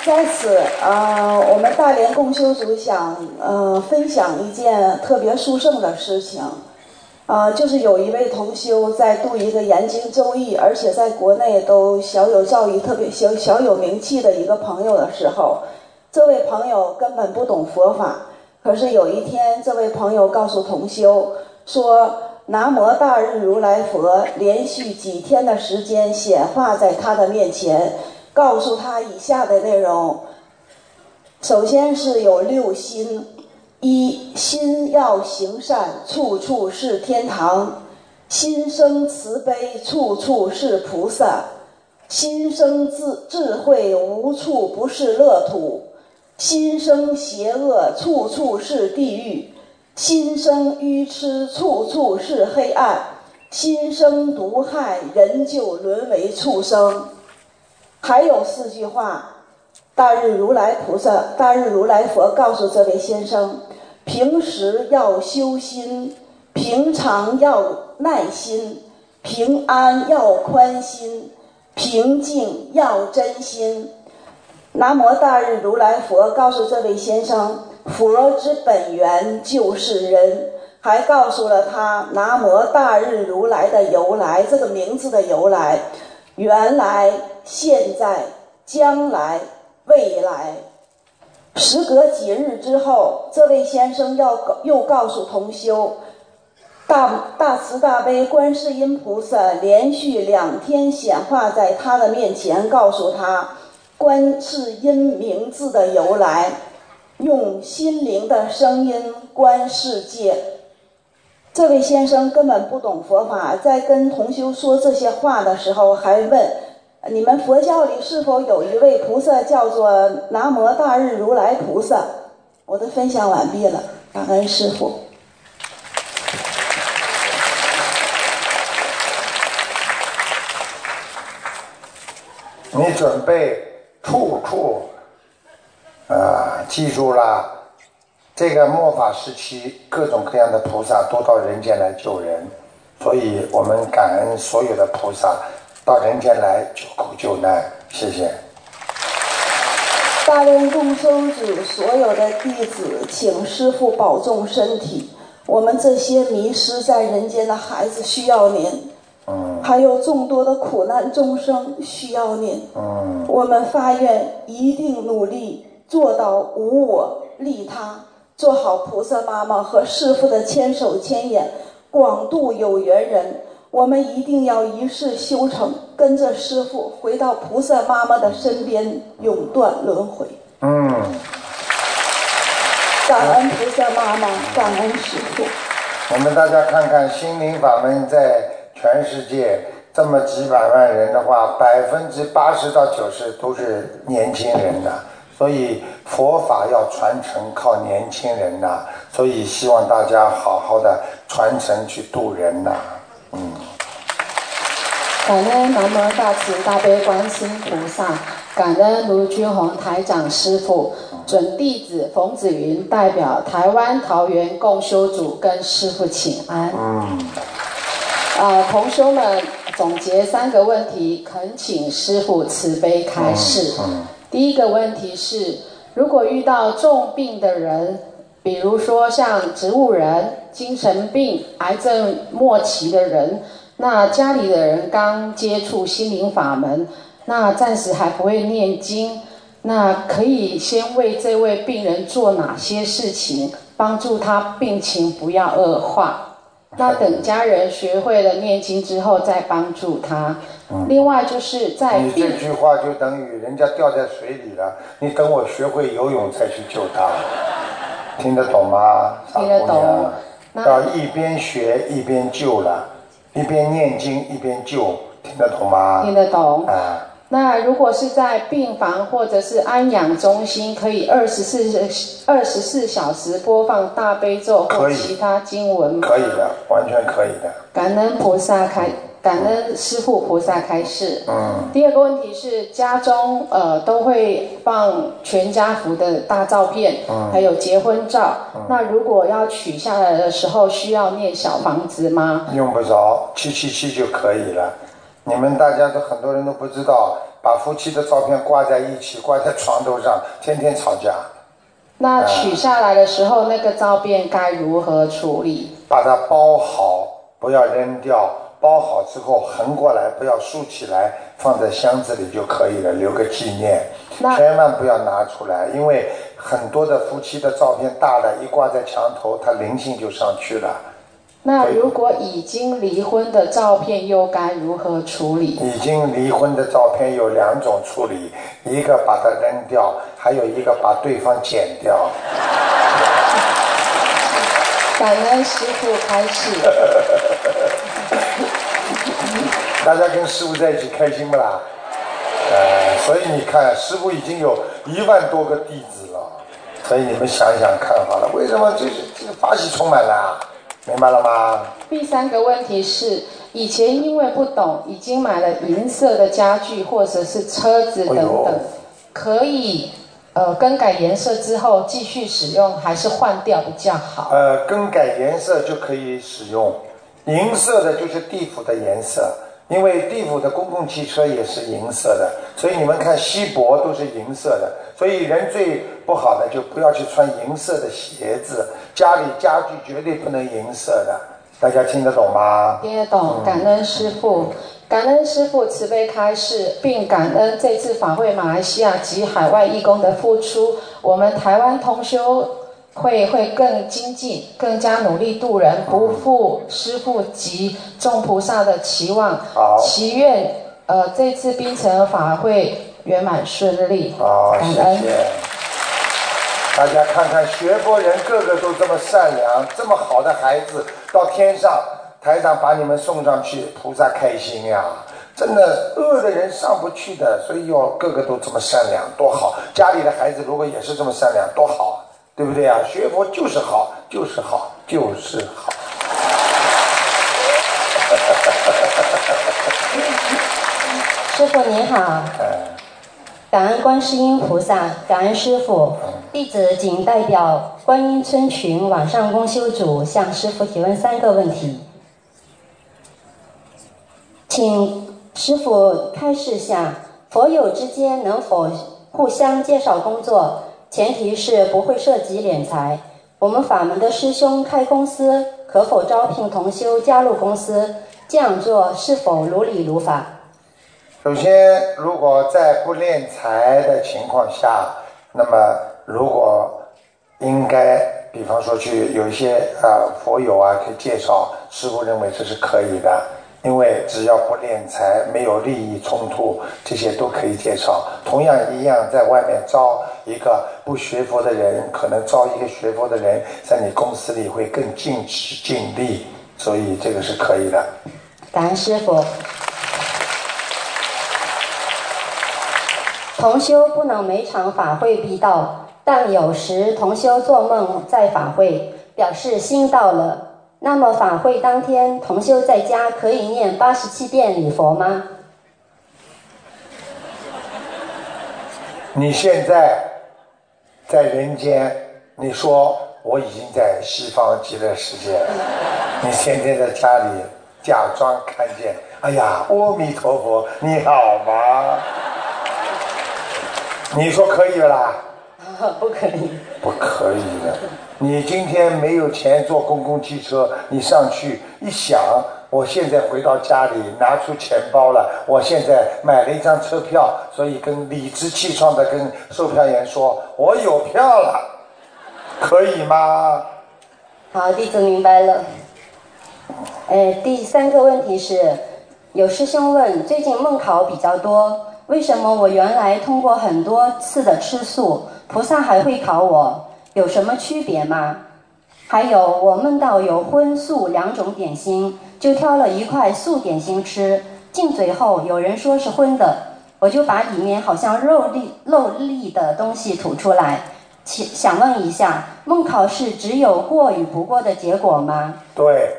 在此啊，我们大连共修组想呃分享一件特别殊胜的事情，啊，就是有一位同修在读一个研经周易，而且在国内都小有造诣、特别小小有名气的一个朋友的时候，这位朋友根本不懂佛法。可是有一天，这位朋友告诉同修说：“南无大日如来佛，连续几天的时间显化在他的面前，告诉他以下的内容。首先是有六心。”一心要行善，处处是天堂；心生慈悲，处处是菩萨；心生智智慧，无处不是乐土；心生邪恶，处处是地狱；心生愚痴，处处是黑暗；心生毒害，人就沦为畜生。还有四句话。大日如来菩萨，大日如来佛告诉这位先生：平时要修心，平常要耐心，平安要宽心，平静要真心。南无大日如来佛告诉这位先生：佛之本源就是人，还告诉了他南无大日如来的由来，这个名字的由来，原来、现在、将来。未来，时隔几日之后，这位先生要告又告诉同修，大大慈大悲观世音菩萨连续两天显化在他的面前，告诉他观世音名字的由来，用心灵的声音观世界。这位先生根本不懂佛法，在跟同修说这些话的时候，还问。你们佛教里是否有一位菩萨叫做南无大日如来菩萨？我的分享完毕了，感恩师傅。你准备处处啊，记住了，这个末法时期，各种各样的菩萨都到人间来救人，所以我们感恩所有的菩萨。到人间来救苦救难，谢谢。大愿共生子所有的弟子，请师父保重身体。我们这些迷失在人间的孩子需要您，嗯，还有众多的苦难众生需要您，嗯，我们发愿一定努力做到无我利他，做好菩萨妈妈和师父的千手千眼，广度有缘人。我们一定要一世修成，跟着师傅回到菩萨妈妈的身边，永断轮回。嗯。感恩菩萨妈妈，感恩师傅。我们大家看看心灵法门在全世界这么几百万人的话，百分之八十到九十都是年轻人的。所以佛法要传承靠年轻人呐。所以希望大家好好的传承去度人呐。嗯，感恩南无大慈大悲观世音菩萨，感恩卢军宏台长师傅，准弟子冯子云代表台湾桃园共修组跟师傅请安。嗯，啊，同修们总结三个问题，恳请师傅慈悲开示。嗯，第一个问题是，如果遇到重病的人。比如说像植物人、精神病、癌症末期的人，那家里的人刚接触心灵法门，那暂时还不会念经，那可以先为这位病人做哪些事情，帮助他病情不要恶化？那等家人学会了念经之后再帮助他。另外就是在你这句话就等于人家掉在水里了，你等我学会游泳再去救他。听得懂吗？听得懂。要一边学一边救了，一边念经一边救，听得懂吗？听得懂。啊。那如果是在病房或者是安养中心，可以二十四二十四小时播放大悲咒或其他经文吗？可以的，完全可以的。感恩菩萨开。感恩师父菩萨开示。嗯。第二个问题是，家中呃都会放全家福的大照片，还有结婚照。那如果要取下来的时候，需要念小房子吗？用不着，七七七就可以了。你们大家都很多人都不知道，把夫妻的照片挂在一起，挂在床头上，天天吵架。那取下来的时候，那个照片该如何处理？把它包好。不要扔掉，包好之后横过来，不要竖起来，放在箱子里就可以了，留个纪念。千万不要拿出来，因为很多的夫妻的照片大的一挂在墙头，它灵性就上去了。那如果已经离婚的照片又该如何处理？已经离婚的照片有两种处理，一个把它扔掉，还有一个把对方剪掉。感恩师傅开示。大家跟师傅在一起开心不啦？呃，所以你看，师傅已经有一万多个弟子了，所以你们想想看好了，为什么这是这个法喜充满了？明白了吗？第三个问题是，以前因为不懂，已经买了银色的家具或者是车子等等，可以呃更改颜色之后继续使用，还是换掉比较好？呃，更改颜色就可以使用，银色的就是地府的颜色，因为地府的公共汽车也是银色的，所以你们看锡箔都是银色的，所以人最不好的就不要去穿银色的鞋子，家里家具绝对不能银色的，大家听得懂吗？听得懂，感恩师傅，感恩师傅慈悲开示，并感恩这次法会马来西亚及海外义工的付出，我们台湾同修会会更精进，更加努力度人，不负师傅及众菩萨的期望好，祈愿呃这次冰城法会圆满顺利，好，感恩。谢谢。大家看看，学佛人个个都这么善良，这么好的孩子，到天上台长把你们送上去，菩萨开心呀！真的，恶的人上不去的，所以要个个都这么善良，多好！家里的孩子如果也是这么善良，多好，对不对啊？学佛就是好，就是好，就是好。师傅您好，感恩观世音菩萨，感恩师傅。弟子仅代表观音村群网上公修组向师傅提问三个问题，请师傅开示下，佛友之间能否互相介绍工作？前提是不会涉及敛财。我们法门的师兄开公司，可否招聘同修加入公司？这样做是否如理如法？首先，如果在不敛财的情况下，那么如果应该，比方说去有一些啊、佛友啊，可以介绍，师傅认为这是可以的，因为只要不敛财，没有利益冲突，这些都可以介绍。同样一样，在外面招一个不学佛的人，可能招一个学佛的人，在你公司里会更尽职尽力，所以这个是可以的。感恩师傅。同修不能每场法会必到，但有时同修做梦在法会，表示心到了。那么法会当天，同修在家可以念八十七遍礼佛吗？你现在在人间，你说我已经在西方极乐世界了，你现在在家里假装看见，哎呀，阿弥陀佛，你好吗？你说可以了啦？不可以。不可以的。你今天没有钱坐公共汽车，你上去一想，我现在回到家里拿出钱包了，我现在买了一张车票，所以跟理直气壮的跟售票员说，我有票了，可以吗？好，弟子明白了。呃，第三个问题是，有师兄问，最近梦考比较多，为什么我原来通过很多次的吃素，菩萨还会考我？有什么区别吗？还有，我梦到有荤素两种点心，就挑了一块素点心吃，进嘴后有人说是荤的，我就把里面好像肉粒肉粒的东西吐出来。请想问一下，梦考试只有过与不过的结果吗？对，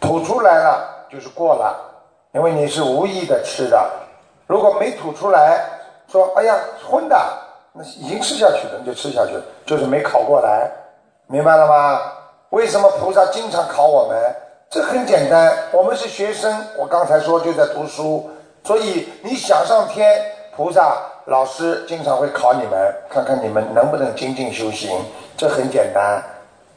吐出来了就是过了，因为你是无意的吃的。如果没吐出来，说哎呀荤的，那已经吃下去了，你就吃下去了，就是没考过来，明白了吗？为什么菩萨经常考我们？这很简单，我们是学生，我刚才说就在读书，所以你想上天，菩萨老师经常会考你们，看看你们能不能精进修行，这很简单。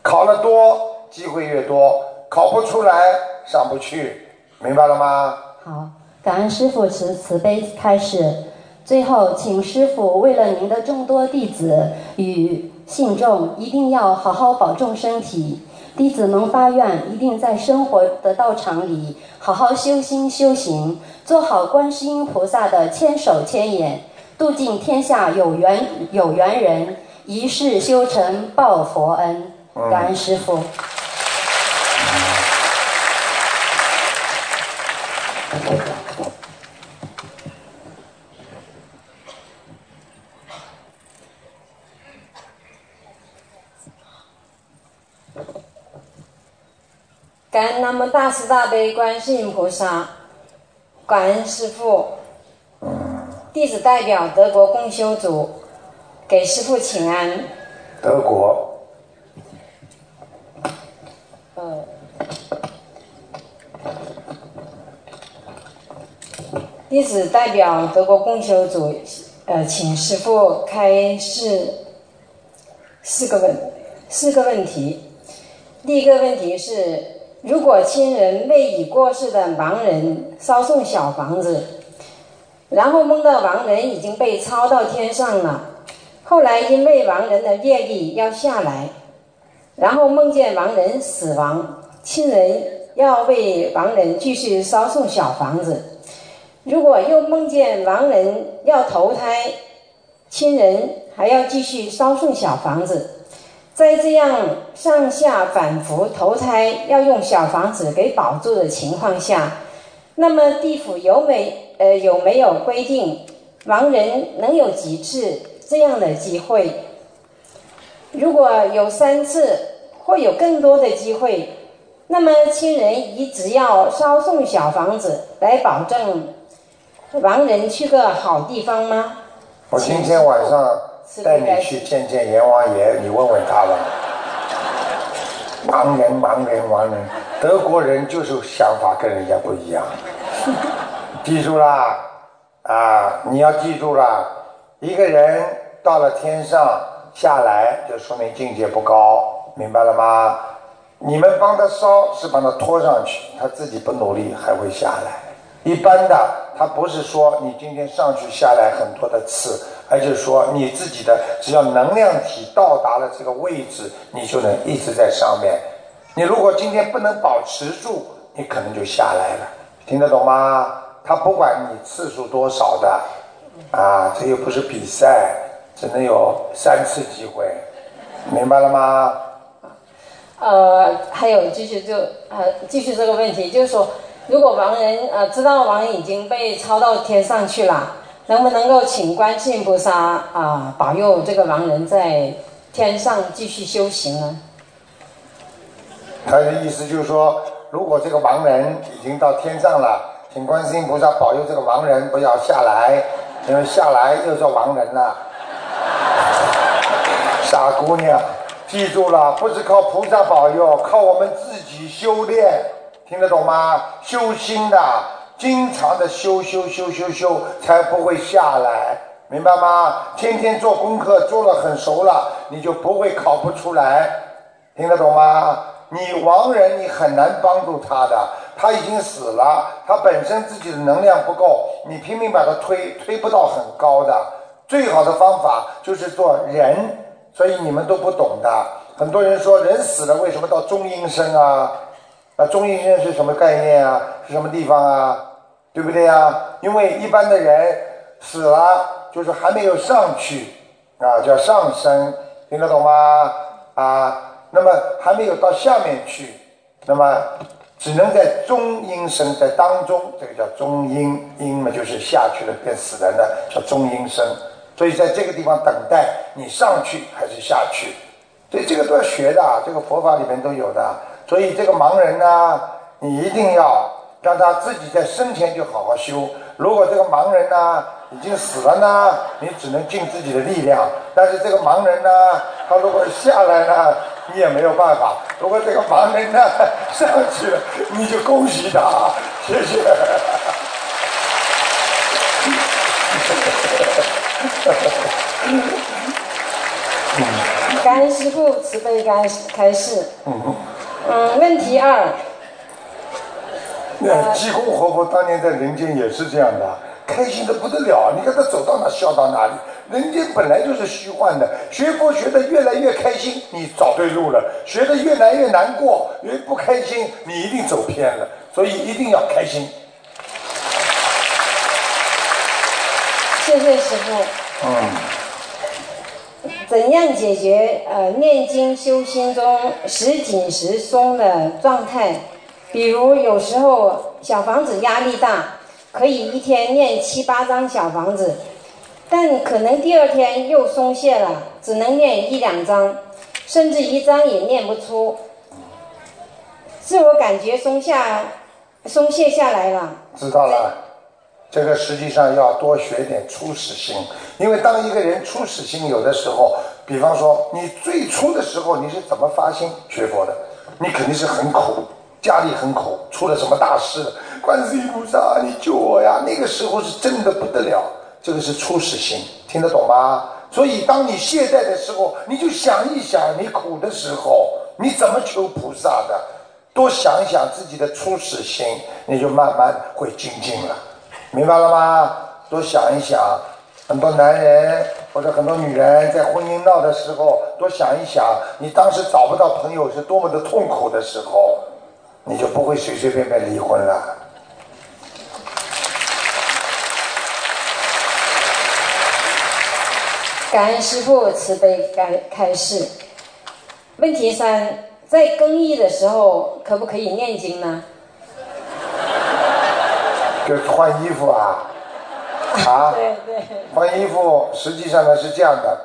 考得多，机会越多，考不出来上不去，明白了吗？好，感恩师傅慈慈悲开始。最后，请师傅为了您的众多弟子与信众，一定要好好保重身体。弟子们发愿，一定在生活的道场里好好修心修行，做好观世音菩萨的千手千眼，度尽天下有缘有缘人，一世修成报佛恩。感恩师傅。感恩南无大慈大悲观世音菩萨，感恩师父。弟子代表德国共修组给师父请安。德国。呃。弟子代表德国共修组，呃，请师父开示四个问四个问题。第一个问题是。如果亲人为已过世的亡人烧送小房子，然后梦到亡人已经被抄到天上了，后来因为亡人的业力要下来，然后梦见亡人死亡，亲人要为亡人继续烧送小房子。如果又梦见亡人要投胎，亲人还要继续烧送小房子。在这样上下反复投胎要用小房子给保住的情况下，那么地府有没呃有没有规定亡人能有几次这样的机会？如果有三次或有更多的机会，那么亲人一直要稍送小房子来保证亡人去个好地方吗？我今天晚上。带你去见见阎王爷，你问问他吧。盲人，盲人，盲人，德国人就是想法跟人家不一样。记住啦，啊，你要记住啦，一个人到了天上下来，就说明境界不高，明白了吗？你们帮他烧是帮他拖上去，他自己不努力还会下来。一般的，他不是说你今天上去下来很多的次。而就是说，你自己的只要能量体到达了这个位置，你就能一直在上面。你如果今天不能保持住，你可能就下来了。听得懂吗？他不管你次数多少的，啊，这又不是比赛，只能有三次机会，明白了吗？呃，还有继续就呃继续这个问题，就是说，如果亡人呃知道亡人已经被抄到天上去了。能不能够请观世音菩萨啊保佑这个亡人在天上继续修行呢？他的意思就是说，如果这个亡人已经到天上了，请观世音菩萨保佑这个亡人不要下来，因为下来又做亡人了。傻姑娘，记住了，不是靠菩萨保佑，靠我们自己修炼，听得懂吗？修心的。经常的修修修修修，才不会下来，明白吗？天天做功课做了很熟了，你就不会考不出来，听得懂吗？你亡人你很难帮助他的，他已经死了，他本身自己的能量不够，你拼命把他推，推不到很高的。最好的方法就是做人，所以你们都不懂的。很多人说人死了为什么到中阴身啊？那中阴身是什么概念啊？是什么地方啊？对不对呀？因为一般的人死了，就是还没有上去啊，叫上升，听得懂吗？啊，那么还没有到下面去，那么只能在中阴身，在当中，这个叫中阴，阴嘛就是下去了变死人的，叫中阴身。所以在这个地方等待你上去还是下去，所以这个都要学的，这个佛法里面都有的。所以这个盲人呢，你一定要。让他自己在生前就好好修。如果这个盲人呢已经死了呢，你只能尽自己的力量。但是这个盲人呢，他如果下来呢，你也没有办法。如果这个盲人呢 上去了，你就恭喜他，谢谢。感恩师傅慈悲开开示。嗯，问题二。那济公活佛当年在人间也是这样的，开心的不得了。你看他走到哪笑到哪里。人间本来就是虚幻的，学佛学的越来越开心，你找对路了；学的越来越难过，越不开心，你一定走偏了。所以一定要开心。谢谢师傅。嗯。怎样解决呃念经修心中时紧时松的状态？比如有时候小房子压力大，可以一天念七八张小房子，但可能第二天又松懈了，只能念一两张，甚至一张也念不出。自我感觉松下、松懈下来了。知道了，这个实际上要多学点初始心，因为当一个人初始心有的时候，比方说你最初的时候你是怎么发心学佛的？你肯定是很苦。家里很苦，出了什么大事？观世音菩萨，你救我呀！那个时候是真的不得了，这个是初始心，听得懂吗？所以当你懈怠的时候，你就想一想，你苦的时候你怎么求菩萨的？多想一想自己的初始心，你就慢慢会精进了，明白了吗？多想一想，很多男人或者很多女人在婚姻闹的时候，多想一想，你当时找不到朋友是多么的痛苦的时候。你就不会随随便便离婚了。感恩师父慈悲开开示。问题三，在更衣的时候可不可以念经呢？就是换衣服啊？啊？对对。换衣服实际上呢是这样的。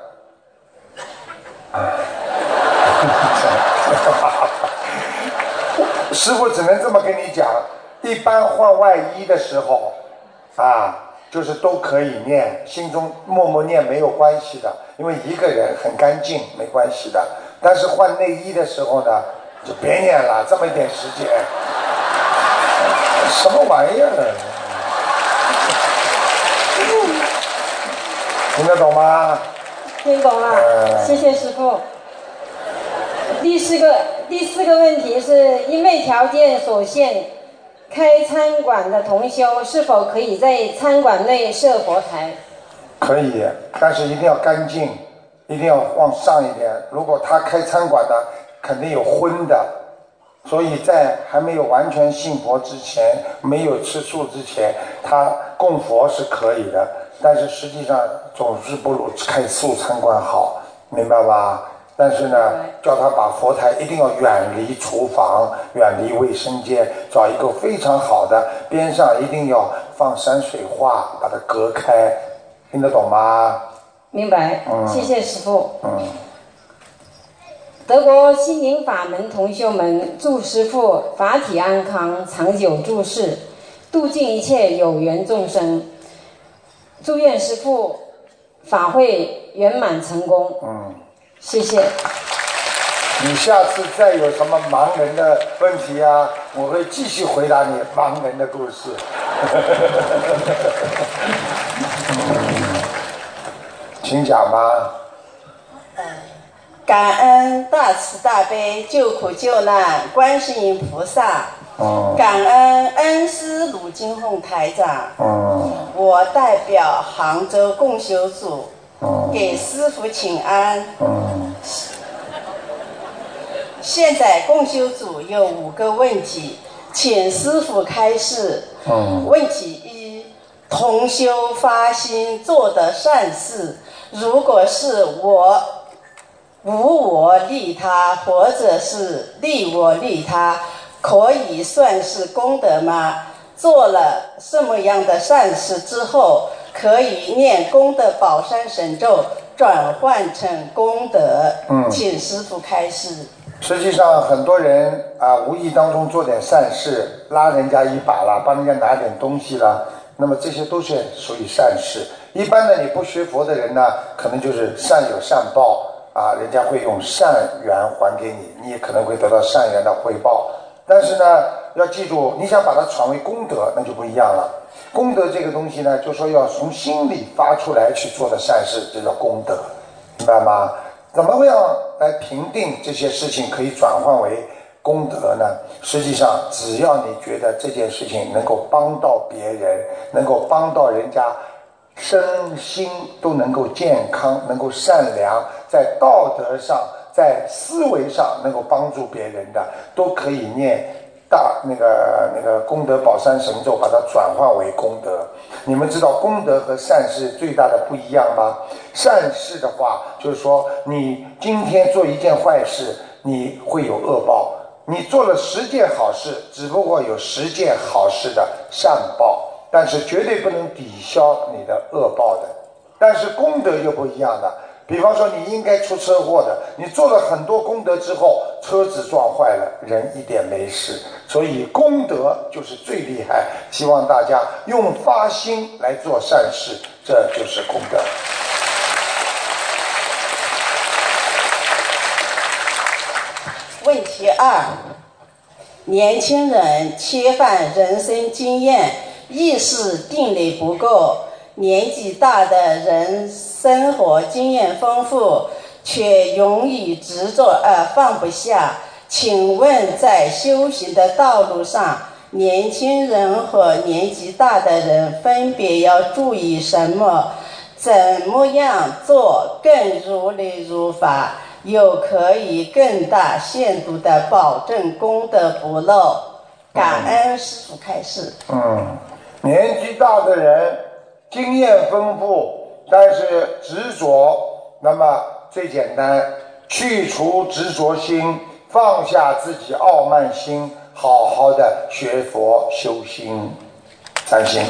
师傅只能这么跟你讲，一般换外衣的时候，啊，就是都可以念，心中默默念没有关系的，因为一个人很干净，没关系的。但是换内衣的时候呢，就别念了，这么一点时间，什么玩意儿？听得懂吗？听懂了，谢谢师傅。第四个第四个问题是因为条件所限，开餐馆的同修是否可以在餐馆内设佛台？可以，但是一定要干净，一定要往上一点。如果他开餐馆的，肯定有荤的，所以在还没有完全信佛之前，没有吃素之前，他供佛是可以的，但是实际上总是不如开素餐馆好，明白吧？但是呢，叫他把佛台一定要远离厨房，远离卫生间，找一个非常好的，边上一定要放山水画，把它隔开，听得懂吗？明白，谢谢师傅。嗯。德国心灵法门同学们，祝师傅法体安康，长久住世，度尽一切有缘众生。祝愿师傅法会圆满成功。嗯。谢谢。你下次再有什么盲人的问题啊，我会继续回答你盲人的故事。请讲吧。感恩大慈大悲救苦救难观世音菩萨。嗯。感恩恩师鲁金凤台长。嗯。我代表杭州共修组。嗯。给师傅请安。嗯。现在共修组有五个问题，请师傅开示。嗯。问题一：同修发心做的善事，如果是我无我利他，或者是利我利他，可以算是功德吗？做了什么样的善事之后，可以念功德宝山神咒，转换成功德？嗯。请师傅开示。实际上，很多人啊，无意当中做点善事，拉人家一把啦，帮人家拿点东西啦，那么这些都是属于善事。一般的，你不学佛的人呢，可能就是善有善报啊，人家会用善缘还给你，你也可能会得到善缘的回报。但是呢，要记住，你想把它传为功德，那就不一样了。功德这个东西呢，就说要从心里发出来去做的善事，这叫功德，明白吗？怎么样来评定这些事情可以转换为功德呢？实际上，只要你觉得这件事情能够帮到别人，能够帮到人家身心都能够健康，能够善良，在道德上、在思维上能够帮助别人的，都可以念大那个那个功德宝山神咒，把它转换为功德。你们知道功德和善事最大的不一样吗？善事的话，就是说你今天做一件坏事，你会有恶报；你做了十件好事，只不过有十件好事的善报，但是绝对不能抵消你的恶报的。但是功德又不一样的。比方说，你应该出车祸的，你做了很多功德之后，车子撞坏了，人一点没事。所以功德就是最厉害。希望大家用发心来做善事，这就是功德。问题二：年轻人缺乏人生经验，意识定力不够；年纪大的人生活经验丰富，却容易执着而放不下。请问，在修行的道路上，年轻人和年纪大的人分别要注意什么？怎么样做更如理如法？又可以更大限度的保证功德不漏。感恩师父开示。嗯，年纪大的人经验丰富，但是执着，那么最简单，去除执着心，放下自己傲慢心，好好的学佛修心，三心。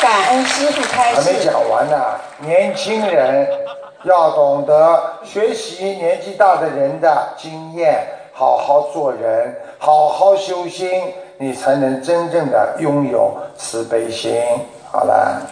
感恩师傅开示。还没讲完呢，年轻人。要懂得学习年纪大的人的经验，好好做人，好好修心，你才能真正的拥有慈悲心。好了。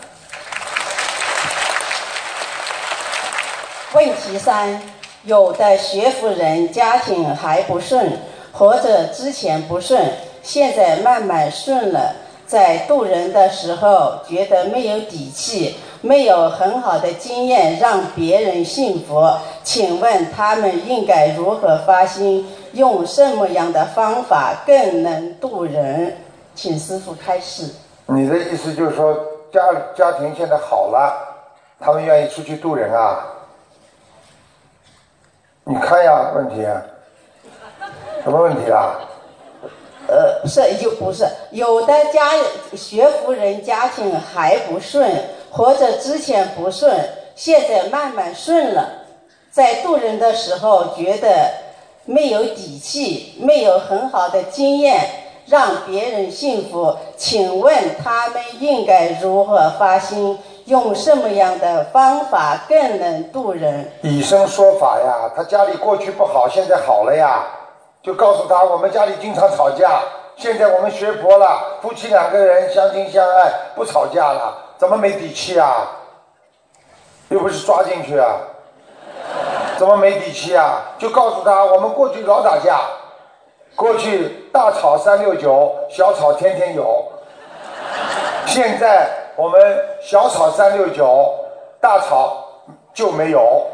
问题三：有的学佛人家庭还不顺，或者之前不顺，现在慢慢顺了。在渡人的时候，觉得没有底气，没有很好的经验让别人信服。请问他们应该如何发心，用什么样的方法更能渡人？请师傅开始。你的意思就是说，家家庭现在好了，他们愿意出去渡人啊？你看呀，问题，什么问题啊？呃，不是，就不是有的家学佛人家庭还不顺，或者之前不顺，现在慢慢顺了。在渡人的时候，觉得没有底气，没有很好的经验，让别人幸福。请问他们应该如何发心，用什么样的方法更能渡人？以身说法呀，他家里过去不好，现在好了呀。就告诉他，我们家里经常吵架，现在我们学佛了，夫妻两个人相亲相爱，不吵架了，怎么没底气啊？又不是抓进去啊，怎么没底气啊？就告诉他，我们过去老打架，过去大吵三六九，小吵天天有，现在我们小吵三六九，大吵就没有。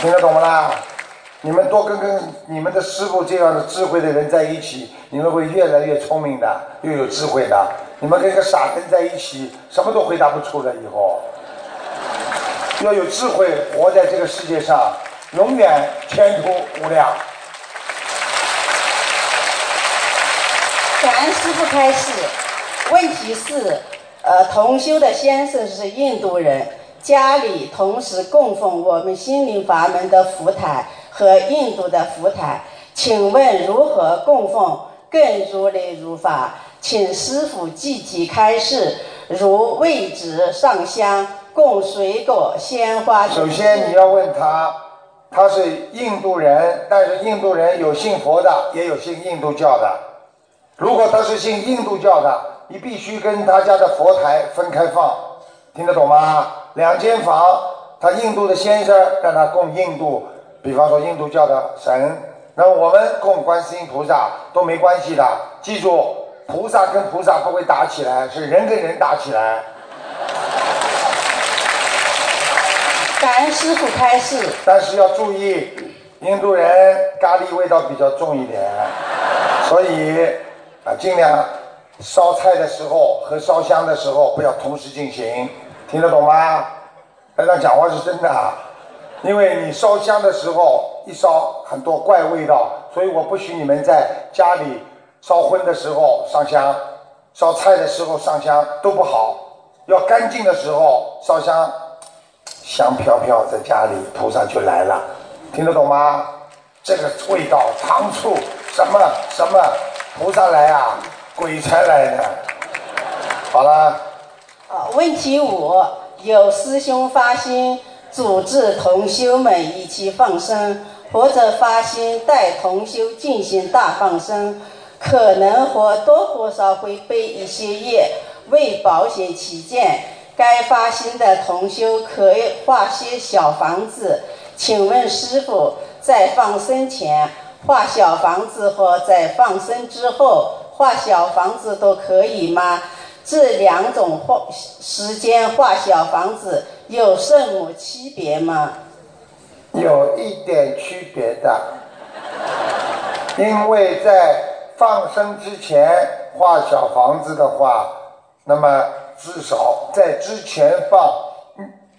听得懂不啦？你们多跟跟你们的师傅这样的智慧的人在一起，你们会越来越聪明的，又有智慧的。你们跟个傻人在一起，什么都回答不出来。以后要有智慧，活在这个世界上，永远前途无量。感恩师傅开示。问题是，呃，同修的先生是印度人。家里同时供奉我们心灵法门的佛台和印度的佛台，请问如何供奉更如理如法？请师傅具体开示，如位置、上香、供水果、鲜花。首先你要问他，他是印度人，但是印度人有信佛的，也有信印度教的。如果他是信印度教的，你必须跟他家的佛台分开放，听得懂吗？两间房，他印度的先生让他供印度，比方说印度教的神，那我们供观世音菩萨都没关系的。记住，菩萨跟菩萨不会打起来，是人跟人打起来。感感恩师傅开示。但是要注意，印度人咖喱味道比较重一点，所以啊，尽量烧菜的时候和烧香的时候不要同时进行，听得懂吗？台长讲话是真的啊，因为你烧香的时候一烧很多怪味道，所以我不许你们在家里烧荤的时候上香，烧菜的时候上香都不好。要干净的时候烧香，香飘飘在家里，菩萨就来了，听得懂吗？这个味道糖醋什么什么，菩萨来啊，鬼才来呢。好了，啊，问题五，有师兄发心组织同修们一起放生，或者发心带同修进行大放生，可能或多或少会背一些业。为保险起见，该发心的同修可以画些小房子。请问师傅，在放生前画小房子和在放生之后画小房子都可以吗？这两种画时间画小房子有什么区别吗？有一点区别的，因为在放生之前画小房子的话。那么至少在之前放，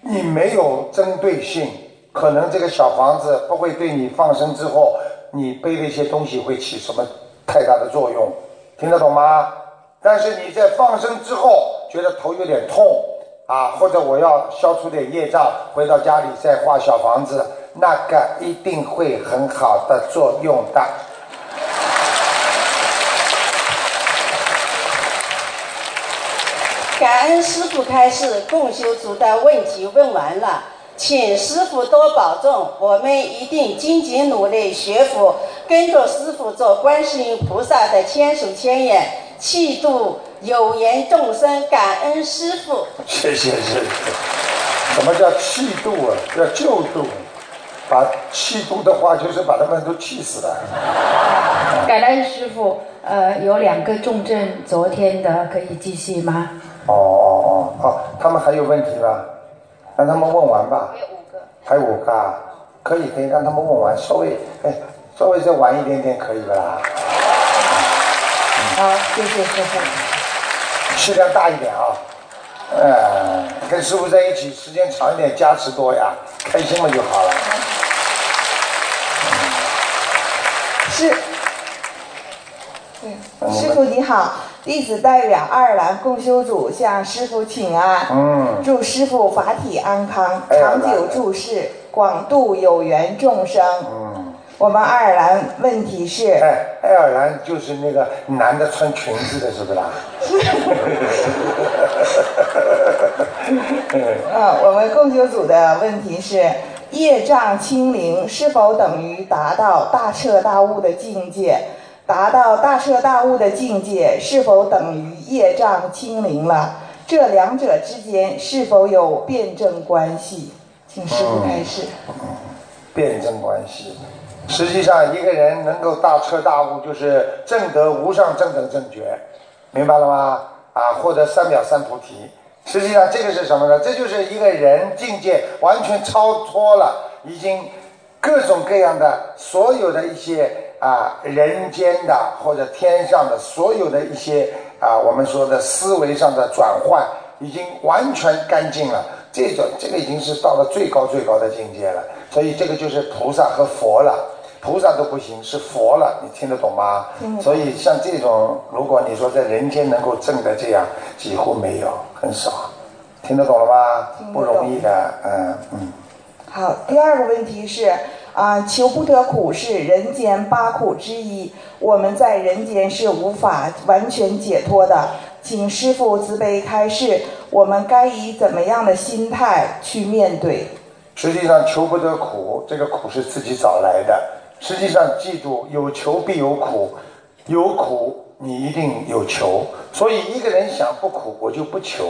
你没有针对性，可能这个小房子不会对你放生之后你背的一些东西会起什么太大的作用，听得懂吗？但是你在放生之后觉得头有点痛啊，或者我要消除点业障，回到家里再画小房子，那个一定会很好的作用的。感恩师傅开示，共修组的问题问完了，请师傅多保重，我们一定积极努力学佛，跟着师傅做观世音菩萨的千手千眼，气度有缘众生。感恩师傅，谢谢谢谢。什么叫气度啊？叫救度。把气度的话，就是把他们都气死了。感恩师傅，呃，有两个重症，昨天的可以继续吗？哦哦哦好，他们还有问题吧？让他们问完吧。还有五个。还有五个啊，可以可以让他们问完，稍微哎，稍微再晚一点点可以不啦？好，谢谢师傅。气量大一点啊，嗯，跟师傅在一起时间长一点，加持多呀，开心了就好了。是。嗯，师傅你好。弟子代表爱尔兰共修组向师傅请安，嗯祝师傅法体安康，长久住世，广度有缘众生。嗯我们爱尔兰问题是？哎，爱尔兰就是那个男的穿裙子的，是不是啦？嗯，我们共修组的问题是：业障清零是否等于达到大彻大悟的境界？达到大彻大悟的境界，是否等于业障清零了？这两者之间是否有辩证关系？请师傅开示。辩证关系，实际上一个人能够大彻大悟，就是正得无上正等正觉，明白了吗？啊，获得三藐三菩提。实际上这个是什么呢？这就是一个人境界完全超脱了，已经各种各样的所有的一些。啊，人间的或者天上的所有的一些啊，我们说的思维上的转换，已经完全干净了。这种这个已经是到了最高最高的境界了。所以这个就是菩萨和佛了。菩萨都不行，是佛了。你听得懂吗？所以像这种，如果你说在人间能够证的这样，几乎没有，很少。听得懂了吗？不容易的，嗯嗯。好，第二个问题是。啊，求不得苦是人间八苦之一，我们在人间是无法完全解脱的，请师父慈悲开示，我们该以怎么样的心态去面对？实际上，求不得苦，这个苦是自己找来的。实际上，记住，有求必有苦，有苦你一定有求。所以，一个人想不苦，我就不求，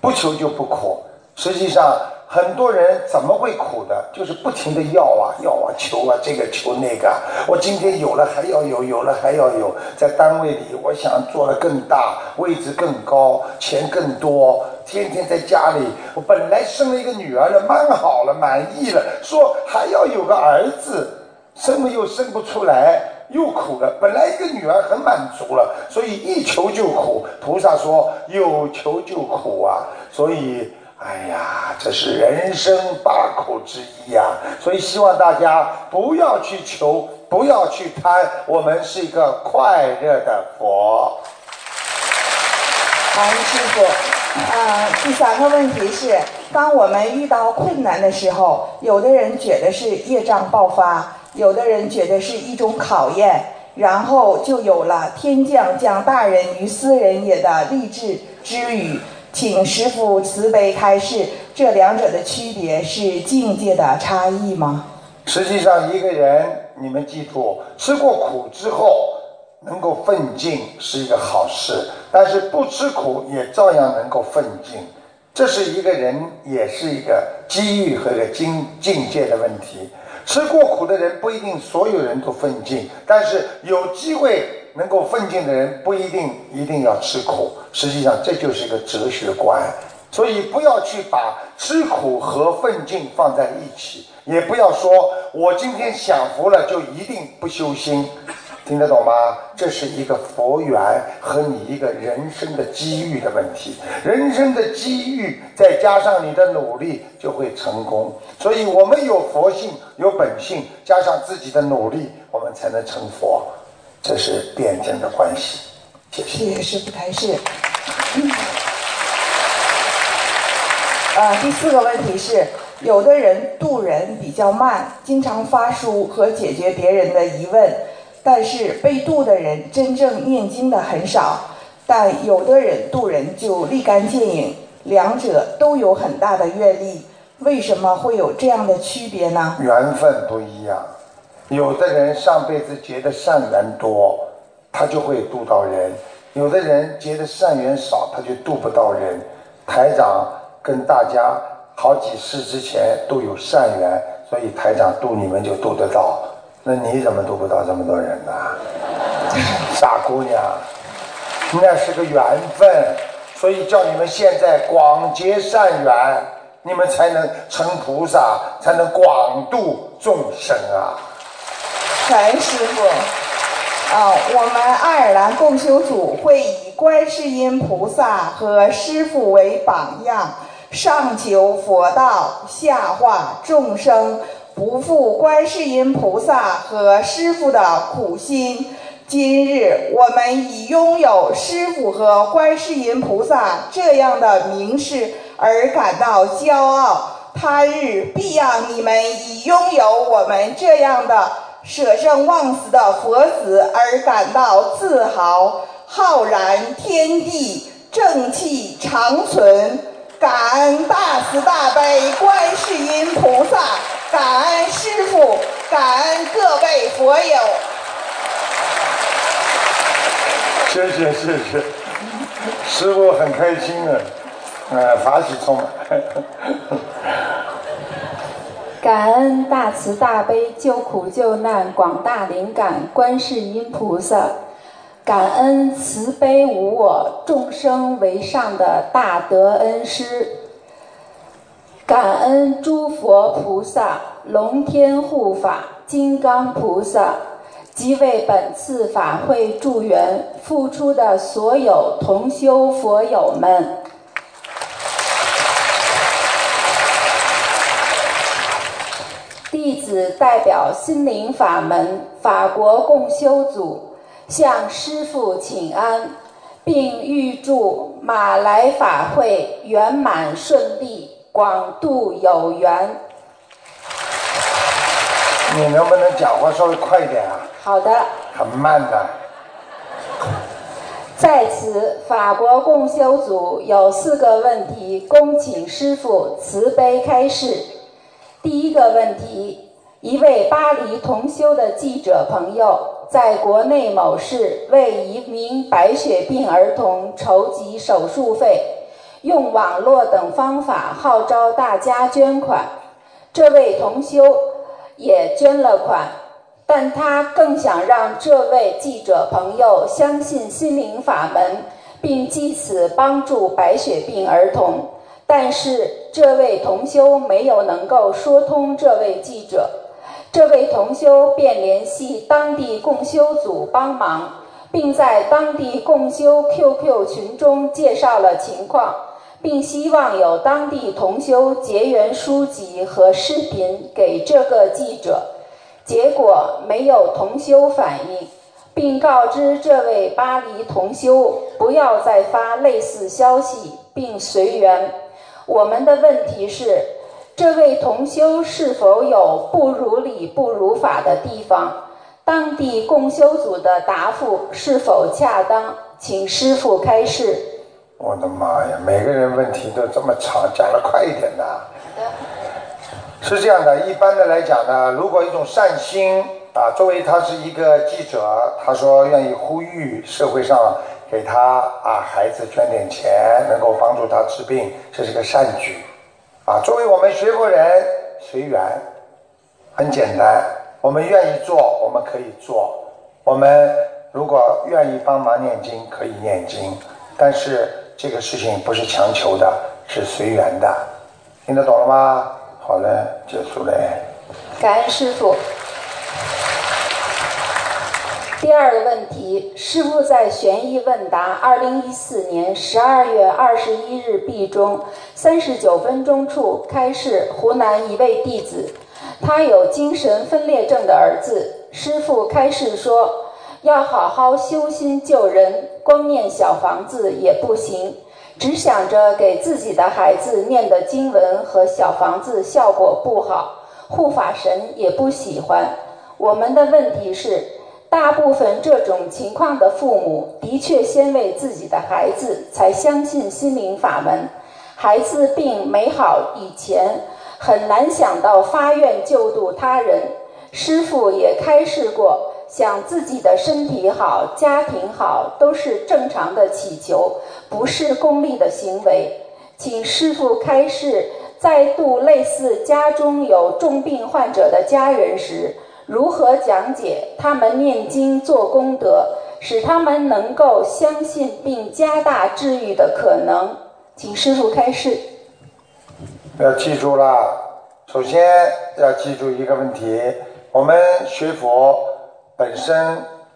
不求就不苦。实际上。很多人怎么会苦的？就是不停的要啊要啊求啊这个求那个。我今天有了还要有，有了还要有。在单位里，我想做的更大，位置更高，钱更多。天天在家里，我本来生了一个女儿了，蛮好了，满意了，说还要有个儿子，生了又生不出来，又苦了。本来一个女儿很满足了，所以一求就苦。菩萨说有求就苦啊，所以。哎呀，这是人生八苦之一呀！所以希望大家不要去求，不要去贪，我们是一个快乐的佛。好，师傅。呃，第三个问题是，当我们遇到困难的时候，有的人觉得是业障爆发，有的人觉得是一种考验，然后就有了天降降大人于斯人也的励志之语。请师傅慈悲开示，这两者的区别是境界的差异吗？实际上，一个人，你们记住，吃过苦之后能够奋进是一个好事，但是不吃苦也照样能够奋进，这是一个人也是一个机遇和一个境境界的问题。吃过苦的人不一定所有人都奋进，但是有机会。能够奋进的人不一定一定要吃苦，实际上这就是一个哲学观。所以不要去把吃苦和奋进放在一起，也不要说我今天享福了就一定不修心，听得懂吗？这是一个佛缘和你一个人生的机遇的问题。人生的机遇再加上你的努力就会成功。所以我们有佛性、有本性，加上自己的努力，我们才能成佛。这是辩证的关系，谢谢师傅开示。呃，第四个问题是，有的人渡人比较慢，经常发书和解决别人的疑问，但是被渡的人真正念经的很少。但有的人渡人就立竿见影，两者都有很大的阅历，为什么会有这样的区别呢？缘分不一样。有的人上辈子结的善缘多，他就会度到人；有的人结的善缘少，他就度不到人。台长跟大家好几世之前都有善缘，所以台长度你们就度得到。那你怎么度不到这么多人呢？傻姑娘，那是个缘分，所以叫你们现在广结善缘，你们才能成菩萨，才能广度众生啊。陈师傅，啊，我们爱尔兰共修组会以观世音菩萨和师傅为榜样，上求佛道，下化众生，不负观世音菩萨和师傅的苦心。今日我们已拥有师傅和观世音菩萨这样的名士而感到骄傲，他日必让你们已拥有我们这样的。舍生忘死的佛子而感到自豪，浩然天地，正气长存。感恩大慈大悲观世音菩萨，感恩师父，感恩各位佛友。谢谢谢谢，师傅很开心的，呃，法喜充满。感恩大慈大悲救苦救难广大灵感观世音菩萨，感恩慈悲无我众生为上的大德恩师，感恩诸佛菩萨龙天护法金刚菩萨及为本次法会助缘付出的所有同修佛友们。弟子代表心灵法门法国共修组向师父请安，并预祝马来法会圆满顺利，广度有缘。你能不能讲话稍微快一点啊？好的。很慢的。在此，法国共修组有四个问题，恭请师父慈悲开示。第一个问题，一位巴黎同修的记者朋友，在国内某市为一名白血病儿童筹集手术费，用网络等方法号召大家捐款。这位同修也捐了款，但他更想让这位记者朋友相信心灵法门，并借此帮助白血病儿童。但是这位同修没有能够说通这位记者，这位同修便联系当地共修组帮忙，并在当地共修 QQ 群中介绍了情况。并希望有当地同修结缘书籍和视频给这个记者，结果没有同修反应，并告知这位巴黎同修不要再发类似消息，并随缘。我们的问题是，这位同修是否有不如理不如法的地方？当地共修组的答复是否恰当？请师傅开示。我的妈呀！每个人问题都这么长，讲的快一点呐。是这样的，一般的来讲呢，如果一种善心啊，作为他是一个记者，他说愿意呼吁社会上给他啊孩子捐点钱，能够帮助他治病，这是个善举啊。作为我们学佛人，随缘，很简单。我们愿意做，我们可以做。我们如果愿意帮忙念经，可以念经，但是。这个事情不是强求的，是随缘的，听得懂了吗？好了，结束了。感恩师傅。第二个问题，师傅在悬疑问答二零一四年十二月二十一日毕中三十九分钟处开示湖南一位弟子，他有精神分裂症的儿子，师傅开示说。要好好修心救人，光念小房子也不行，只想着给自己的孩子念的经文和小房子效果不好，护法神也不喜欢。我们的问题是，大部分这种情况的父母的确先为自己的孩子才相信心灵法门，孩子病没好以前，很难想到发愿救度他人。师傅也开示过。想自己的身体好、家庭好，都是正常的祈求，不是功利的行为。请师傅开示，在度类似家中有重病患者的家人时，如何讲解他们念经做功德，使他们能够相信并加大治愈的可能？请师傅开示。要记住了，首先要记住一个问题：我们学佛。本身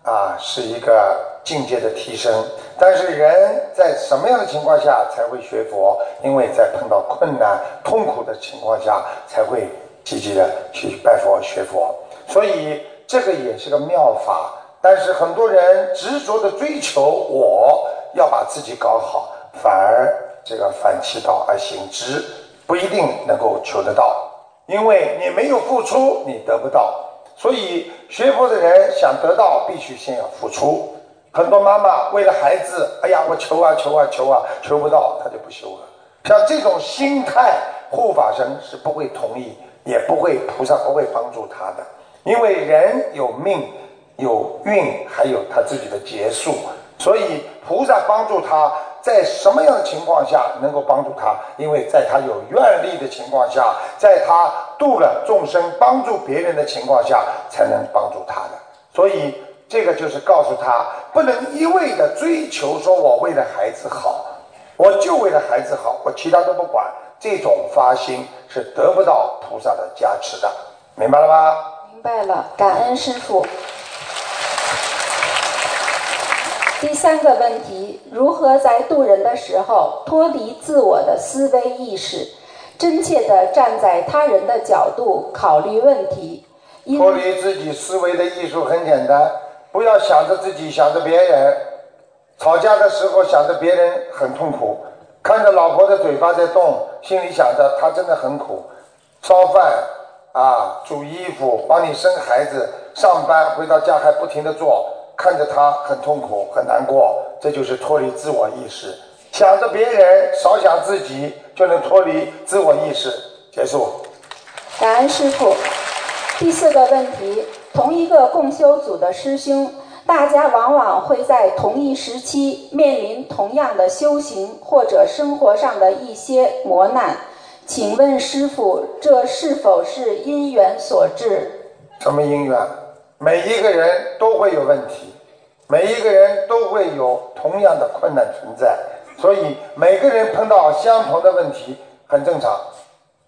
啊是一个境界的提升，但是人在什么样的情况下才会学佛？因为在碰到困难、痛苦的情况下，才会积极的去拜佛学佛。所以这个也是个妙法。但是很多人执着的追求，我要把自己搞好，反而这个反其道而行之，不一定能够求得到，因为你没有付出，你得不到。所以学佛的人想得到，必须先要付出。很多妈妈为了孩子，哎呀，我求啊求啊求啊，求不到，她就不修了。像这种心态，护法神是不会同意，也不会菩萨不会帮助他的。因为人有命、有运，还有他自己的劫数，所以菩萨帮助他。在什么样的情况下能够帮助他？因为在他有愿力的情况下，在他度了众生、帮助别人的情况下，才能帮助他的。所以，这个就是告诉他，不能一味的追求说“我为了孩子好，我就为了孩子好，我其他都不管”。这种发心是得不到菩萨的加持的，明白了吗？明白了，感恩师父。第三个问题：如何在渡人的时候脱离自我的思维意识，真切地站在他人的角度考虑问题？脱离自己思维的艺术很简单，不要想着自己，想着别人。吵架的时候想着别人很痛苦，看着老婆的嘴巴在动，心里想着她真的很苦。烧饭啊，煮衣服，帮你生孩子，上班回到家还不停的做。看着他很痛苦很难过，这就是脱离自我意识。想着别人，少想自己，就能脱离自我意识。结束。感恩师傅。第四个问题：同一个共修组的师兄，大家往往会在同一时期面临同样的修行或者生活上的一些磨难。请问师傅，这是否是因缘所致？什么因缘？每一个人都会有问题，每一个人都会有同样的困难存在，所以每个人碰到相同的问题很正常。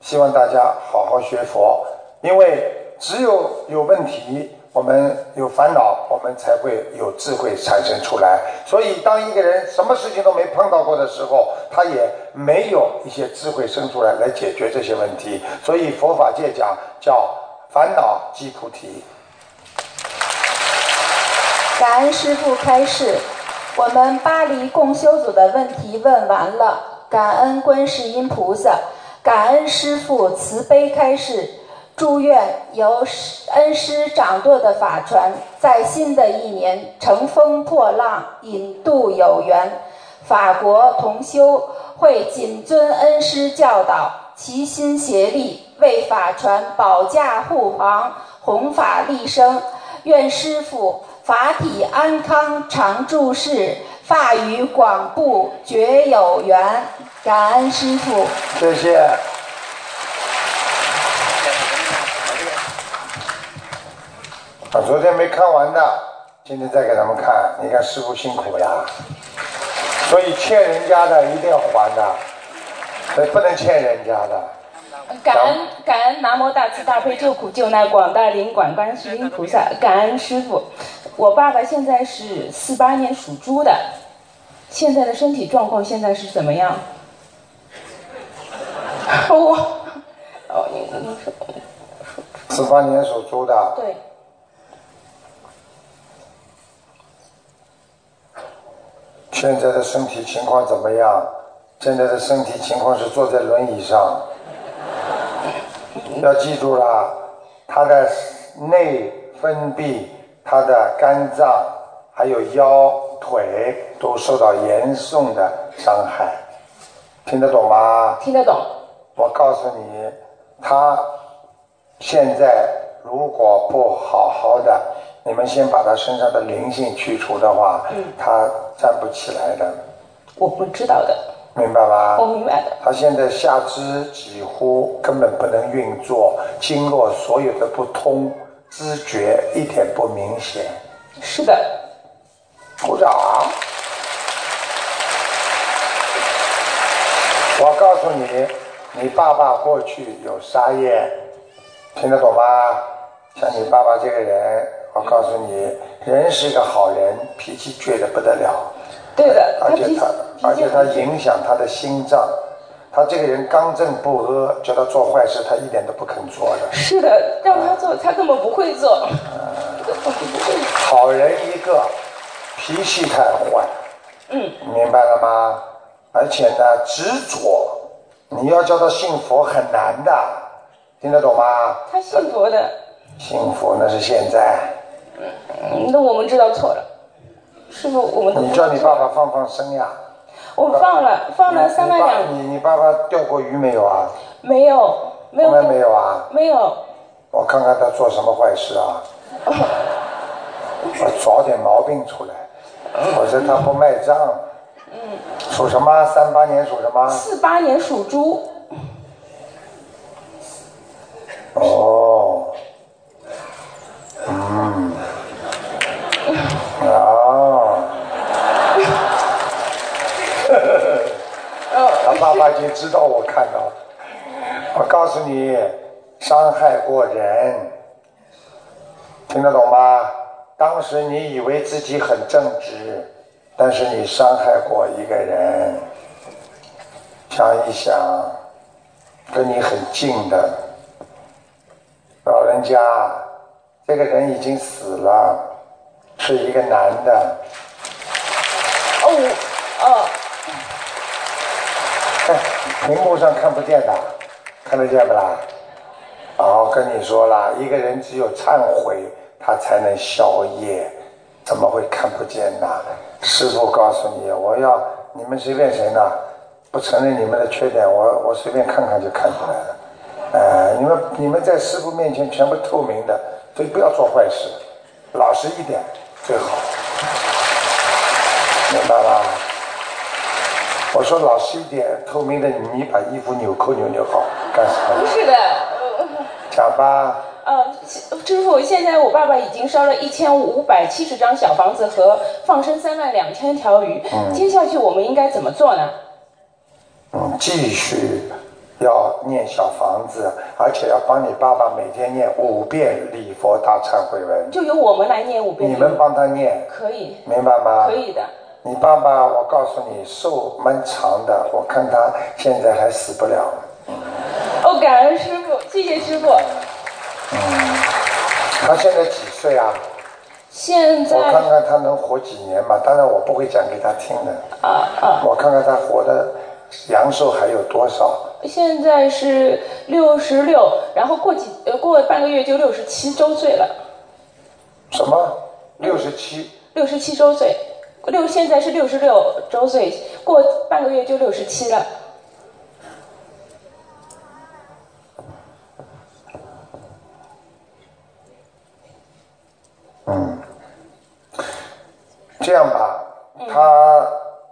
希望大家好好学佛，因为只有有问题。我们有烦恼，我们才会有智慧产生出来。所以，当一个人什么事情都没碰到过的时候，他也没有一些智慧生出来来解决这些问题。所以，佛法界讲叫烦恼即菩提。感恩师父开示，我们巴黎共修组的问题问完了。感恩观世音菩萨，感恩师父慈悲开示。祝愿由恩师掌舵的法船，在新的一年乘风破浪，引渡有缘。法国同修会谨遵恩师教导，齐心协力为法船保驾护航，弘法利生。愿师父法体安康，常住世，法语广布，绝有缘。感恩师父，谢谢。昨天没看完的，今天再给他们看。你看师傅辛苦呀，所以欠人家的一定要还的，所以不能欠人家的。感恩感恩南无大慈大悲救苦救难广大灵感观世音菩萨，感恩师傅。我爸爸现在是四八年属猪的，现在的身体状况现在是怎么样？我，哦，你你说。四八年属猪的。对。现在的身体情况怎么样？现在的身体情况是坐在轮椅上。要记住了，他的内分泌、他的肝脏还有腰腿都受到严重的伤害，听得懂吗？听得懂。我告诉你，他现在如果不好好的。你们先把他身上的灵性去除的话，他站不起来的。我不知道的。明白吧？我明白的。他现在下肢几乎根本不能运作，经络所有的不通，知觉一点不明显。是的。鼓掌。我告诉你，你爸爸过去有杀业，听得懂吗？像你爸爸这个人。我告诉你，人是一个好人，脾气倔得不得了。对的，而且他，而且他影响他的心脏。他这个人刚正不阿，叫他做坏事，他一点都不肯做的。是的，让他做，他根本不会做。好人一个，脾气太坏。嗯。明白了吗？而且呢，执着，你要叫他信佛很难的，听得懂吗？他信佛的。信佛那是现在。那我们知道错了，师傅，我们你叫你爸爸放放生呀。我放了，放了三万两。你你爸爸钓过鱼没有啊？没有，没有。从来没有啊？没有。我看看他做什么坏事啊？我找点毛病出来，否则他不卖账。嗯。属什么？三八年属什么？四八年属猪。哦。嗯。啊！爸爸就知道我看到了。我告诉你，伤害过人，听得懂吗？当时你以为自己很正直，但是你伤害过一个人。想一想，跟你很近的老人家，这个人已经死了。是一个男的。哦，哦。屏幕上看不见的，看得见不啦？哦，跟你说了，一个人只有忏悔，他才能消业，怎么会看不见呢？师傅告诉你，我要你们随便谁呢？不承认你们的缺点，我我随便看看就看出来了。呃，你们你们在师傅面前全部透明的，所以不要做坏事，老实一点。最好。明白吗？我说老实一点，透明的你把衣服纽扣扭扭好，干什么？不是的，呃讲吧，呃，师傅，现在我爸爸已经烧了一千五百七十张小房子和放生三万两千条鱼，嗯接下去我们应该怎么做呢？嗯，继续要念小房子，而且要帮你爸爸每天念五遍礼佛大忏悔文，就由我们来念五遍。你们帮他念，可以，明白吗？可以的。你爸爸，我告诉你，寿蛮长的，我看他现在还死不了。哦，感恩师傅，谢谢师傅。嗯他现在几岁啊？现在我看看他能活几年吧。当然我不会讲给他听的。啊啊，我看看他活的阳寿还有多少。现在是六十六，然后过几呃过半个月就六十七周岁了，什么？六十七？六十七周岁，六现在是六十六周岁，过半个月就六十七了。嗯，这样吧，他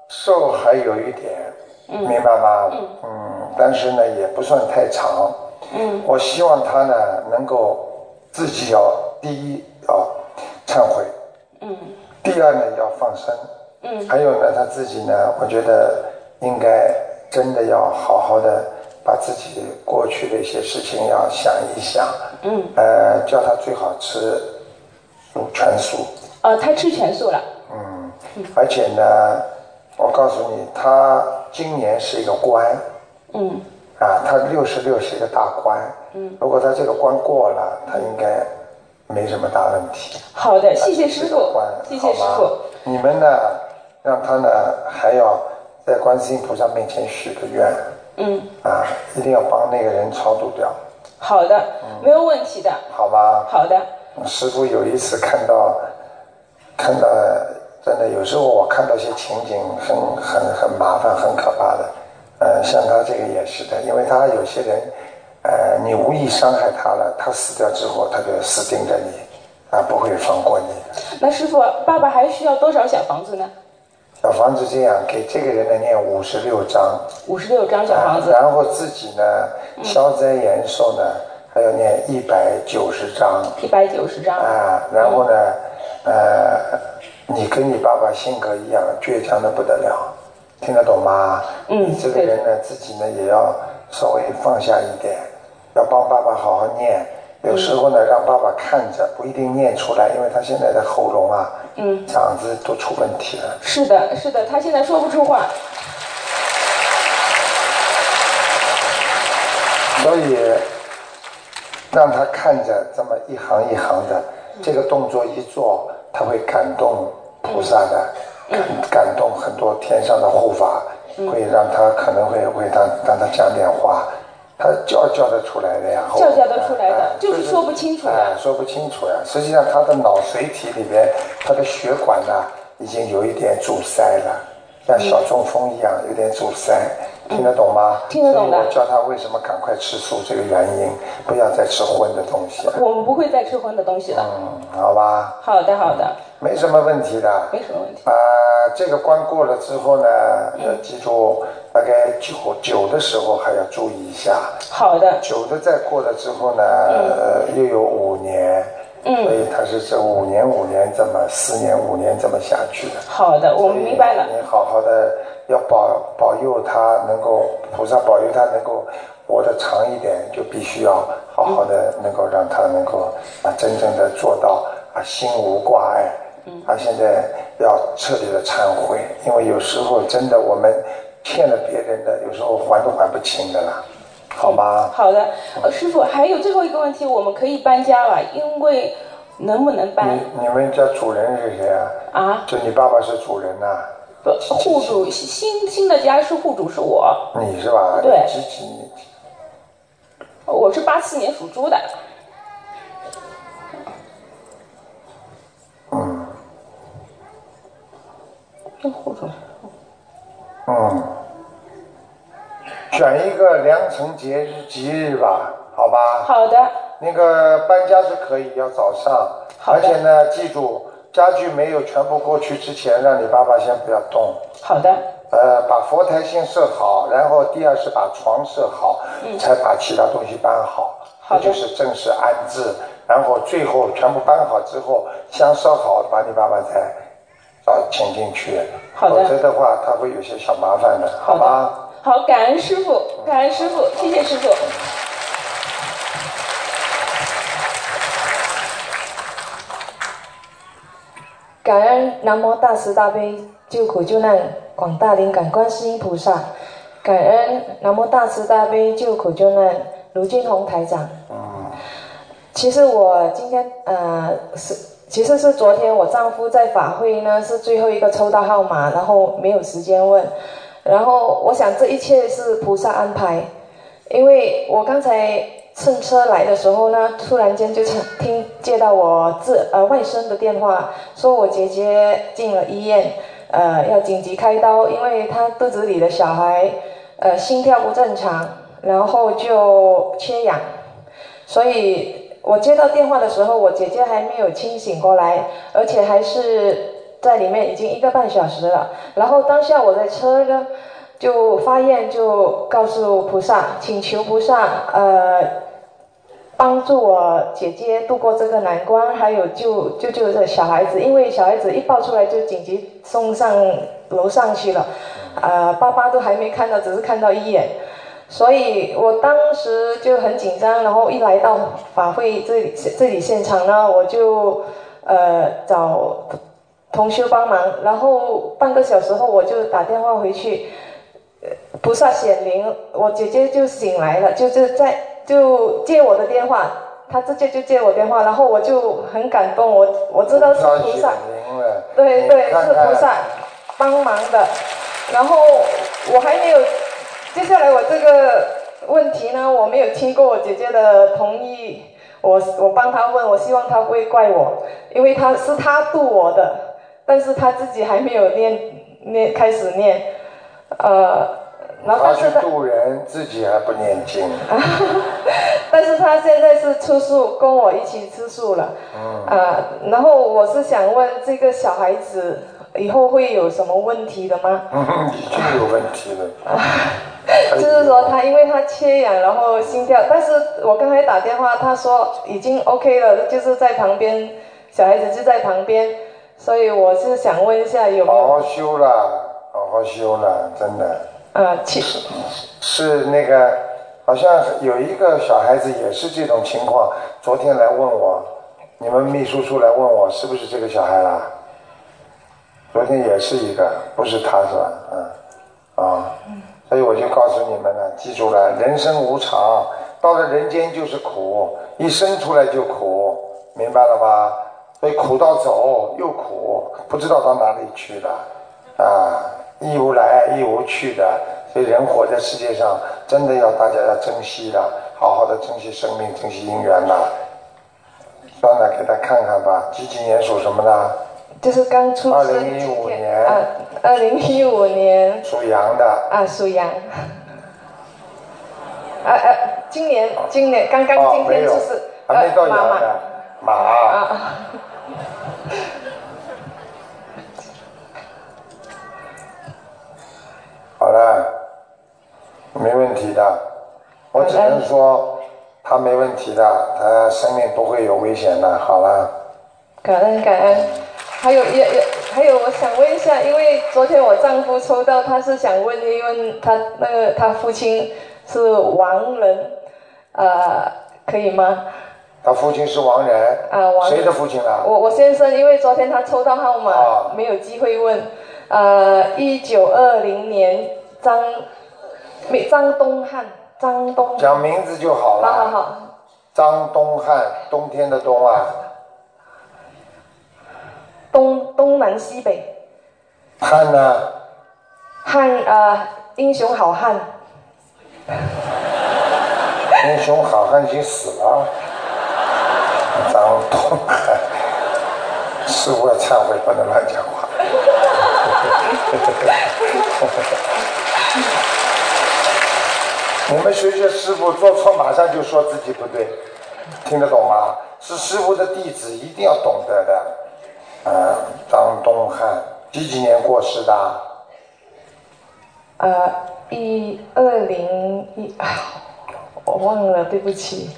寿还有一点，明白吗？嗯，但是呢也不算太长。嗯，我希望他呢能够自己要第一要忏悔，嗯第二呢要放生，嗯。还有呢他自己呢，我觉得应该真的要好好的把自己过去的一些事情要想一想，嗯，呃，叫他最好吃全素，呃，他吃全素了。嗯，而且呢，我告诉你，他今年是一个官。嗯。啊，他六十六是一个大官，嗯，如果他这个关过了，他应该没什么大问题。好的，谢谢师傅，谢谢师好傅吗。你们呢，让他呢还要在观世音菩萨面前许个愿嗯，啊，一定要帮那个人超度掉，好的，没有问题的。好吧？好的，师傅有一次看到，看到真的有时候我看到一些情景很很很麻烦、很可怕的。呃，像他这个也是的，因为他有些人，呃，你无意伤害他了，他死掉之后他就死盯着你，啊，不会放过你。那师傅，爸爸还需要多少小房子呢？小房子这样给这个人呢念五十六章，五十六张小房子。啊然后自己呢消灾延寿呢还要念一百九十章。一百九十章。啊，然后呢，呃，你跟你爸爸性格一样，倔强的不得了，听得懂吗？嗯你这个人呢，自己呢也要稍微放下一点，要帮爸爸好好念。有时候呢，让爸爸看着，不一定念出来，因为他现在的喉咙啊、嗯，嗓子都出问题了。是的，是的，他现在说不出话。所以让他看着这么一行一行的这个动作一做，他会感动菩萨的，感感动很多天上的护法，会让他可能会会他让他讲点话，他叫叫得出来的呀，叫叫得出来的哎就是说不清楚的哎说不清楚呀。实际上他的脑髓体里边，他的血管呢已经有一点阻塞了，像小中风一样有点阻塞。听得懂吗？听得懂的我叫他为什么赶快吃素这个原因，不要再吃荤的东西了。我们不会再吃荤的东西了。嗯，好吧，好的，好的，没什么问题的。没什么问题。啊、这个关过了之后呢，要记住，大概九九的时候还要注意一下。好的。九的再过了之后呢，呃，又有五年。嗯所以他是这五年五年这么四年五年这么下去的。好的，我们明白了。你好好的要保保佑他能够菩萨保佑他能够活得长一点，就必须要好好的能够让他能够啊真正的做到啊心无挂碍。嗯他现在要彻底的忏悔，因为有时候真的我们欠了别人的，有时候还都还不清的啦，好吗？好的，呃，师傅，还有最后一个问题，我们可以搬家了，因为能不能搬你你们家主人是谁啊？啊？就你爸爸是主人呐、不，户主新新的家是户主是我，你是吧？对几几年？我是八四年属猪的。这户主嗯，选一个良辰节日吉日吧，好吧？好的。那个搬家是可以，要早上，而且呢，记住家具没有全部过去之前，让你爸爸先不要动。好的。呃，把佛台先设好，然后第二是把床设好，嗯才把其他东西搬好。好的这就是正式安置，然后最后全部搬好之后，香烧好，把你爸爸再找请进去。好的否则的话，他会有些小麻烦的，好吧？好，感恩师傅，感恩师傅，谢谢师傅。感恩南无大慈大悲救苦救难广大灵感观世音菩萨，感恩南无大慈大悲救苦救难卢俊宏台长。其实我今天呃是，其实是昨天我丈夫在法会呢是最后一个抽到号码，然后没有时间问，然后我想这一切是菩萨安排，因为我刚才乘车来的时候呢，突然间就听接到我自呃外甥的电话，说我姐姐进了医院，呃要紧急开刀，因为她肚子里的小孩呃心跳不正常，然后就缺氧，所以我接到电话的时候，我姐姐还没有清醒过来，而且还是在里面已经一个半小时了。然后当下我在车呢，就发愿，就告诉菩萨，请求菩萨，呃，帮助我姐姐度过这个难关，还有救救救这小孩子，因为小孩子一抱出来就紧急送上楼上去了，呃，爸爸都还没看到，只是看到一眼。所以我当时就很紧张，然后一来到法会这里这里现场呢，我就呃找同修帮忙，然后半个小时后我就打电话回去，呃菩萨显灵，我姐姐就醒来了，就是在就接我的电话，她直接就接我电话，然后我就很感动，我我知道是菩萨，对对，是菩萨帮忙的。然后我还没有，接下来我这个问题呢，我没有经过我姐姐的同意，我我帮她问，我希望她不会怪我，因为她是她度我的，但是她自己还没有念念开始念，呃，然后但是她渡人，自己还不念经。但是她现在是吃素，跟我一起吃素了。嗯。啊，然后我是想问这个小孩子以后会有什么问题的吗？嗯，已经有问题了。就是说他因为他缺氧，然后心跳，但是我刚才打电话，他说已经 OK 了，就是在旁边，小孩子就在旁边，所以我是想问一下有没有好好修了，好好修了，真的。呃，其实是那个，好像有一个小孩子也是这种情况，昨天来问我，你们秘书处来问我是不是这个小孩啦？昨天也是一个，不是他是吧？嗯，啊，所以我就告诉你们了，记住了，人生无常，到了人间就是苦，一生出来就苦，明白了吗？所以苦到走又苦，不知道到哪里去了，啊，一无来一无去的，所以人活在世界上，真的要大家要珍惜的，好好的珍惜生命，珍惜姻缘呐。算了，给他看看吧，几几年属什么的？就是刚出二生零一五年啊，二零一五年属羊的，啊，属羊。啊啊，今年今年刚刚哦，今天就是，还没到呃妈妈羊的，马。啊。好了，没问题的，我只能说他没问题的，他生命不会有危险的。好了，感恩感恩，还有也也还有，我想问一下，因为昨天我丈夫抽到，他是想问一问他那个他父亲是亡人，呃，可以吗？他父亲是亡人，啊，亡人谁的父亲啊？我我先生，因为昨天他抽到号码，没有机会问。呃，一九二零年张，没张东汉，张东。讲名字就好了。好好好，张东汉，冬天的冬啊，东东南西北，汉呢？汉呃，英雄好汉。英雄好汉已经死了。张东汉，师傅要忏悔，不能乱讲话。你们学学师傅，做错马上就说自己不对，听得懂吗？是师傅的弟子，一定要懂得的。呃，张东汉，几几年过世的？呃，一二零一，我忘了，对不起。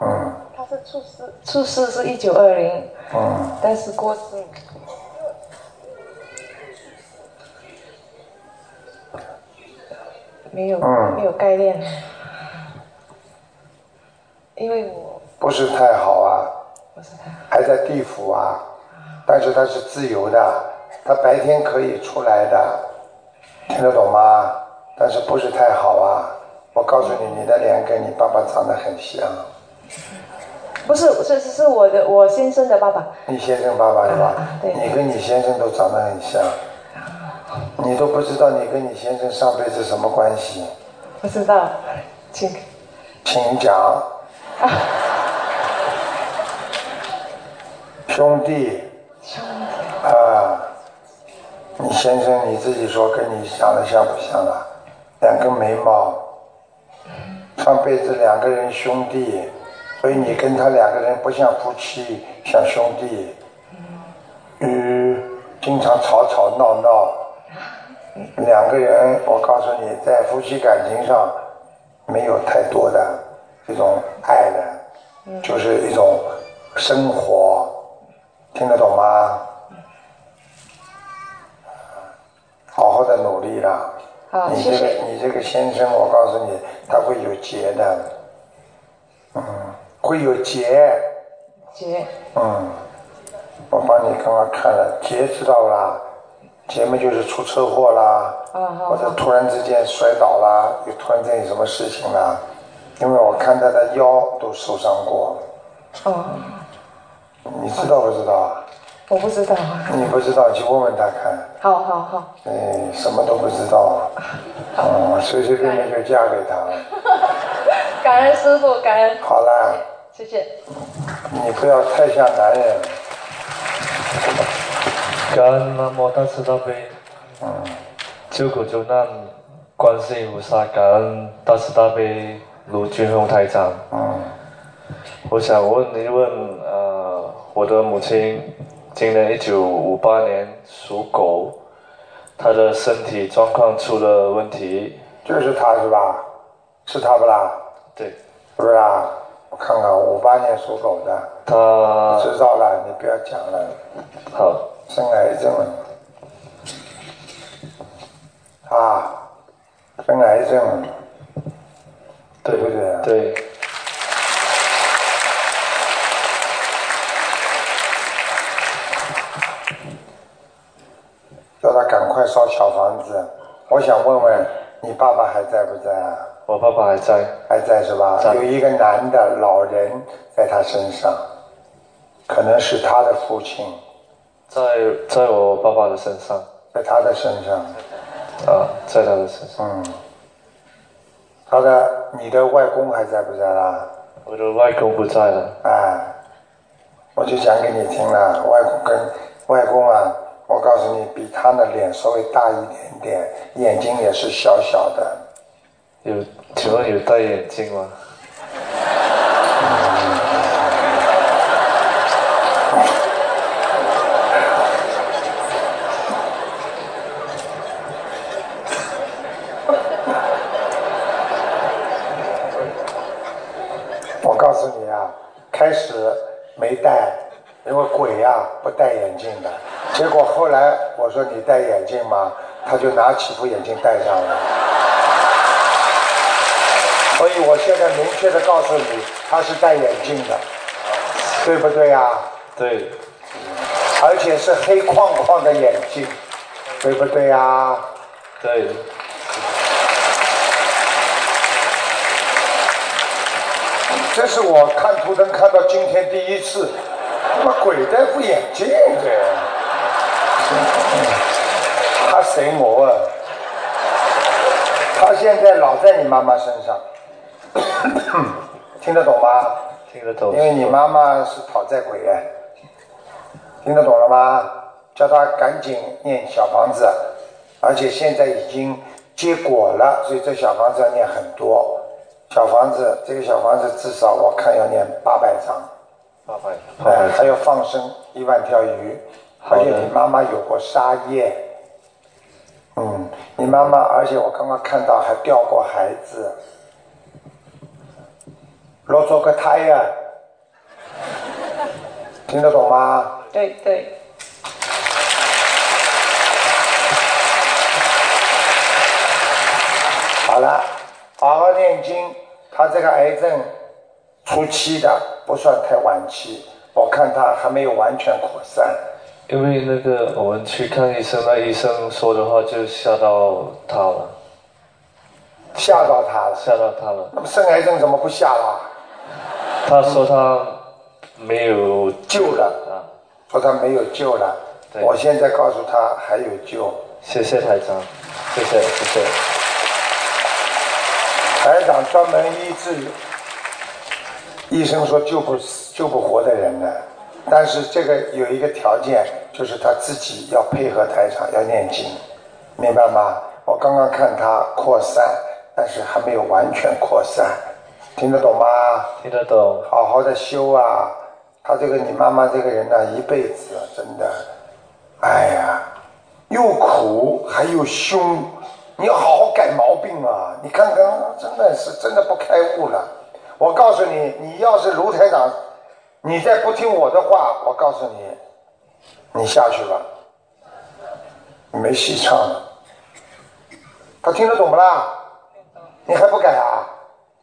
嗯。他是出世，出世是一九二零。嗯。但是过世。没有，没有概念。因为我不是太好啊，不是太好，还在地府啊，但是他是自由的，他白天可以出来的，听得懂吗？但是不是太好啊？我告诉你，你的脸跟你爸爸长得很像。不是，是是是我的我先生的爸爸。你先生爸爸是吧？对。你跟你先生都长得很像，你都不知道你跟你先生上辈子什么关系？不知道，请请讲。兄弟，兄弟啊，你先生你自己说跟你长得像不像啊？两根眉毛，上辈子两个人兄弟，所以你跟他两个人不像夫妻，像兄弟。嗯，经常吵吵闹闹，两个人，我告诉你，在夫妻感情上没有太多的。这种爱的，就是一种生活，听得懂吗？好好的努力啦！好，你这个你这个先生，我告诉你，他会有劫的，嗯，会有劫。劫。嗯，我帮你刚刚看了，劫知道啦，劫嘛就是出车祸啦，或者突然之间摔倒啦，又突然间有什么事情啦。因为我看他的腰都受伤过。哦。你知道不知道啊？我不知道啊。你不知道，去问问他看。好好好。哎，什么都不知道。嗯，随随便便就嫁给他了。感恩师傅，感恩。好啦。谢谢。你不要太像男人。感恩南无大慈大悲，嗯，救苦救难观世音菩萨，感恩大慈大悲。卢俊宏台长，嗯，我想问一问，呃，我的母亲今年一九五八年属狗，她的身体状况出了问题。就是她是吧？是她不啦？对。不是啊，我看看，五八年属狗的。她。知道了，你不要讲了。好。生癌症了。啊，生癌症了。对不对？对。叫他赶快烧小房子。我想问问，你爸爸还在不在啊？我爸爸还在。还在是吧？有一个男的老人在他身上，可能是他的父亲。在在我爸爸的身上。在他的身上。啊，在他的身上。嗯。他的，你的外公还在不在啦？我的外公不在了。啊，我就讲给你听了，外公跟外公啊，我告诉你，比他的脸稍微大一点点，眼睛也是小小的。有，请问有戴眼镜吗？我告诉你啊，开始没戴，因为鬼呀不戴眼镜的。结果后来我说你戴眼镜吗？他就拿起副眼镜戴上了。所以我现在明确的告诉你，他是戴眼镜的，对不对呀？对。而且是黑框框的眼镜，对不对呀？对。这是我看图腾看到今天第一次，他妈鬼戴副眼镜的，他谁我啊？他现在老在你妈妈身上，听得懂吗？听得懂。因为你妈妈是讨债鬼哎，听得懂了吗？叫他赶紧念小房子，而且现在已经结果了，所以这小房子要念很多。小房子，这个小房子至少我看要念八百张，八百，哎，还要放生一万条鱼，而且你妈妈有过沙业，嗯，你妈妈，而且我刚刚看到还掉过孩子，落咗个胎呀、听得懂吗？对对，好了，好好念经。他这个癌症初期的，不算太晚期，我看他还没有完全扩散。因为那个我们去看医生，那医生说的话就吓到他了，吓到他了。吓到他了。那么生癌症怎么不吓啦？他说他没有救了啊，说他没有救了。我现在告诉他还有救。谢谢台长，谢谢谢谢。台长专门医治，医生说救不死、救不活的人呢。但是这个有一个条件，就是他自己要配合台长，要念经，明白吗？我刚刚看他扩散，但是还没有完全扩散，听得懂吗？听得懂。好好的修啊！他这个你妈妈这个人呢，一辈子真的，哎呀，又苦还又凶，你要好好改毛病啊！你看看，真的是真的不开悟了。我告诉你，你要是卢台长，你再不听我的话，我告诉你，你下去吧，没戏唱了。他听得懂不啦？你还不改啊？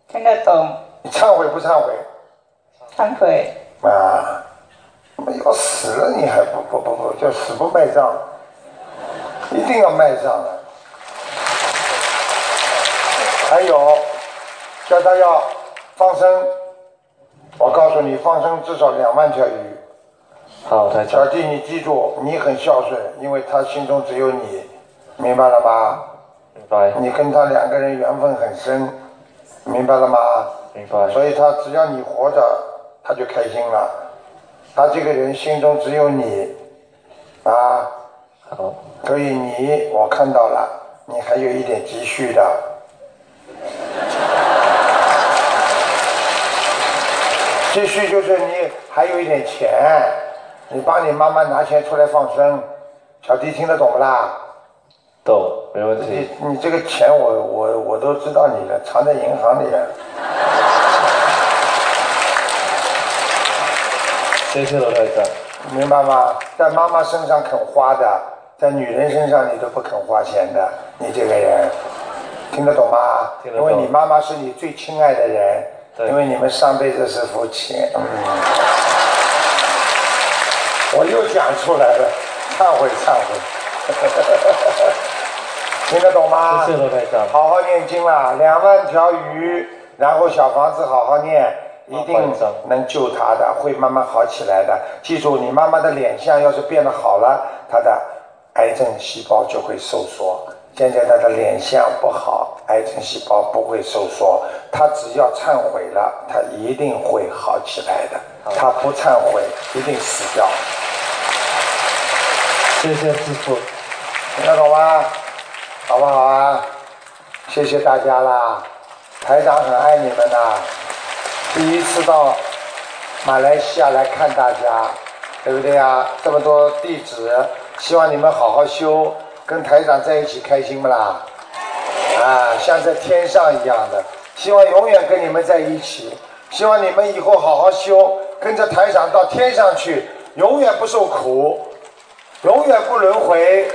听得懂，你忏悔不忏悔？忏悔，啊，那要死了你还不不不不叫死不卖账，一定要卖账的。还有，叫他要放生，我告诉你，放生至少两万条鱼。好，台长小。弟，你记住，你很孝顺，因为他心中只有你，明白了吗？明白。你跟他两个人缘分很深，明白了吗？明白。所以他只要你活着，他就开心了。他这个人心中只有你，啊，好，所以你我看到了，你还有一点积蓄的。积蓄就是你还有一点钱，你帮你妈妈拿钱出来放生，小弟听得懂不啦？懂，没问题。你你这个钱我我我都知道你的，藏在银行里了。谢谢罗台长。明白吗？在妈妈身上肯花的，在女人身上你都不肯花钱的，你这个人听得懂吗？听得懂因为你妈妈是你最亲爱的人，对因为你们上辈子是夫妻。嗯，我又讲出来了，忏悔忏悔。听得懂吗？谢谢罗台长。好好念经啦，两万条鱼，然后小房子好好念，一定能救他的，会慢慢好起来的。记住，你妈妈的脸相要是变得好了，她的癌症细胞就会收缩。现在他的脸相不好，癌症细胞不会收缩，他只要忏悔了，他一定会好起来的。他不忏悔，一定死掉。谢谢师傅。听得懂吗？好不好啊？谢谢大家啦，台长很爱你们呐。第一次到马来西亚来看大家，对不对啊？这么多弟子，希望你们好好修，跟台长在一起开心不啦？啊，像在天上一样的，希望永远跟你们在一起。希望你们以后好好修，跟着台长到天上去，永远不受苦，永远不轮回。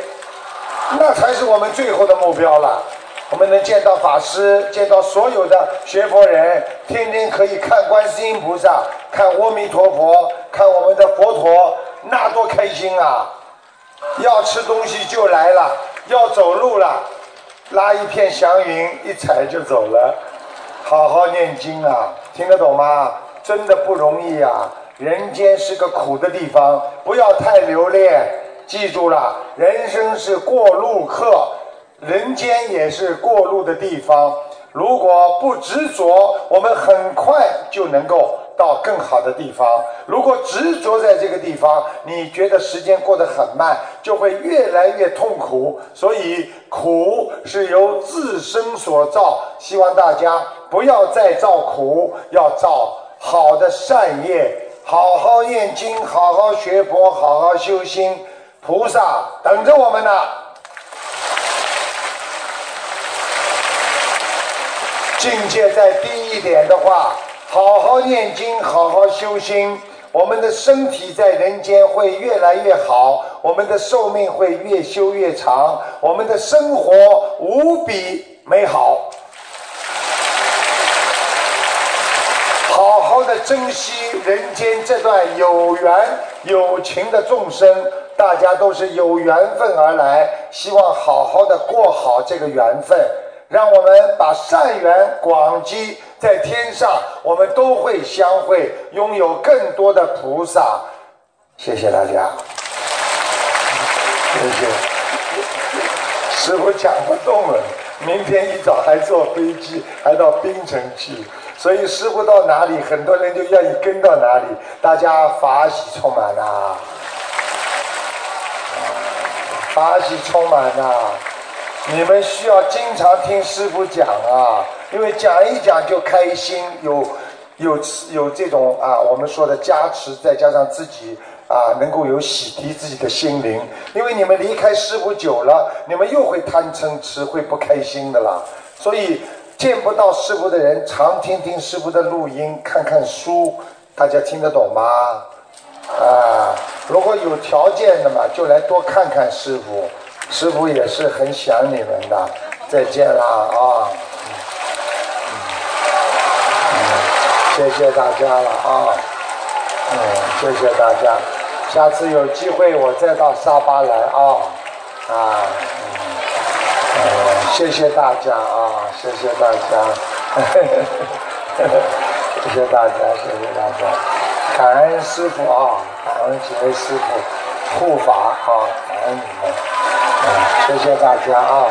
那才是我们最后的目标了。我们能见到法师，见到所有的学佛人，天天可以看观世音菩萨，看阿弥陀佛，看我们的佛陀，那多开心啊！要吃东西就来了，要走路了，拉一片祥云，一踩就走了。好好念经啊，听得懂吗？真的不容易啊！人间是个苦的地方，不要太留恋。记住了，人生是过路客，人间也是过路的地方。如果不执着，我们很快就能够到更好的地方。如果执着在这个地方，你觉得时间过得很慢，就会越来越痛苦。所以苦是由自身所造，希望大家不要再造苦，要造好的善业，好好念经，好好学佛，好好修心，菩萨等着我们呢。境界再低一点的话，好好念经，好好修心，我们的身体在人间会越来越好，我们的寿命会越修越长，我们的生活无比美好。好好的珍惜人间这段有缘有情的众生，大家都是有缘分而来，希望好好的过好这个缘分。让我们把善缘广积在天上，我们都会相会，拥有更多的菩萨。谢谢大家，谢谢。师傅讲不动了，明天一早还坐飞机，还到槟城去，所以师傅到哪里，很多人就愿意跟到哪里，大家法喜充满呐，法喜充满呐。你们需要经常听师傅讲啊，因为讲一讲就开心，有有有这种啊，我们说的加持，再加上自己啊，能够有洗涤自己的心灵。因为你们离开师傅久了，你们又会贪嗔痴，会不开心的啦。所以见不到师傅的人，常听听师傅的录音，看看书，大家听得懂吗？啊，如果有条件的嘛，就来多看看师傅。师傅也是很想你们的，再见啦啊嗯！谢谢大家了啊！嗯，谢谢大家，下次有机会我再到沙巴来啊！啊，嗯，谢谢大家啊！谢谢大家，谢谢大家，谢谢大家，感恩师傅啊！感恩几位师傅护法啊！感恩你们。谢谢大家啊，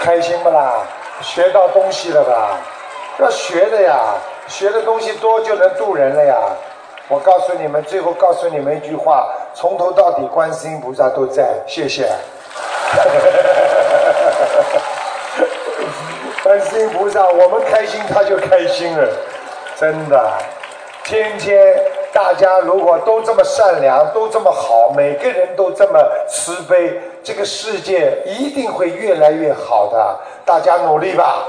开心不啦？学到东西了吧？要学的呀，学的东西多就能渡人了呀。我告诉你们，最后告诉你们一句话：从头到底，观世音菩萨都在。谢谢。观世音菩萨，我们开心他就开心了，真的，天天。大家如果都这么善良，都这么好，每个人都这么慈悲，这个世界一定会越来越好的。大家努力吧！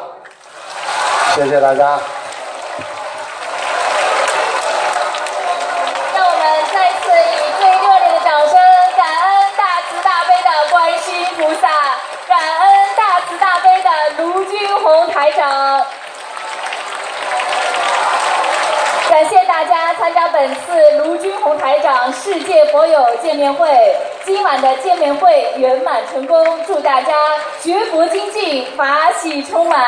谢谢大家。让我们再次以最热烈的掌声，感恩大慈大悲的观世音菩萨，感恩大慈大悲的卢军宏台长。感谢大家参加本次卢军红台长世界佛友见面会，今晚的见面会圆满成功，祝大家学佛精进，法喜充满。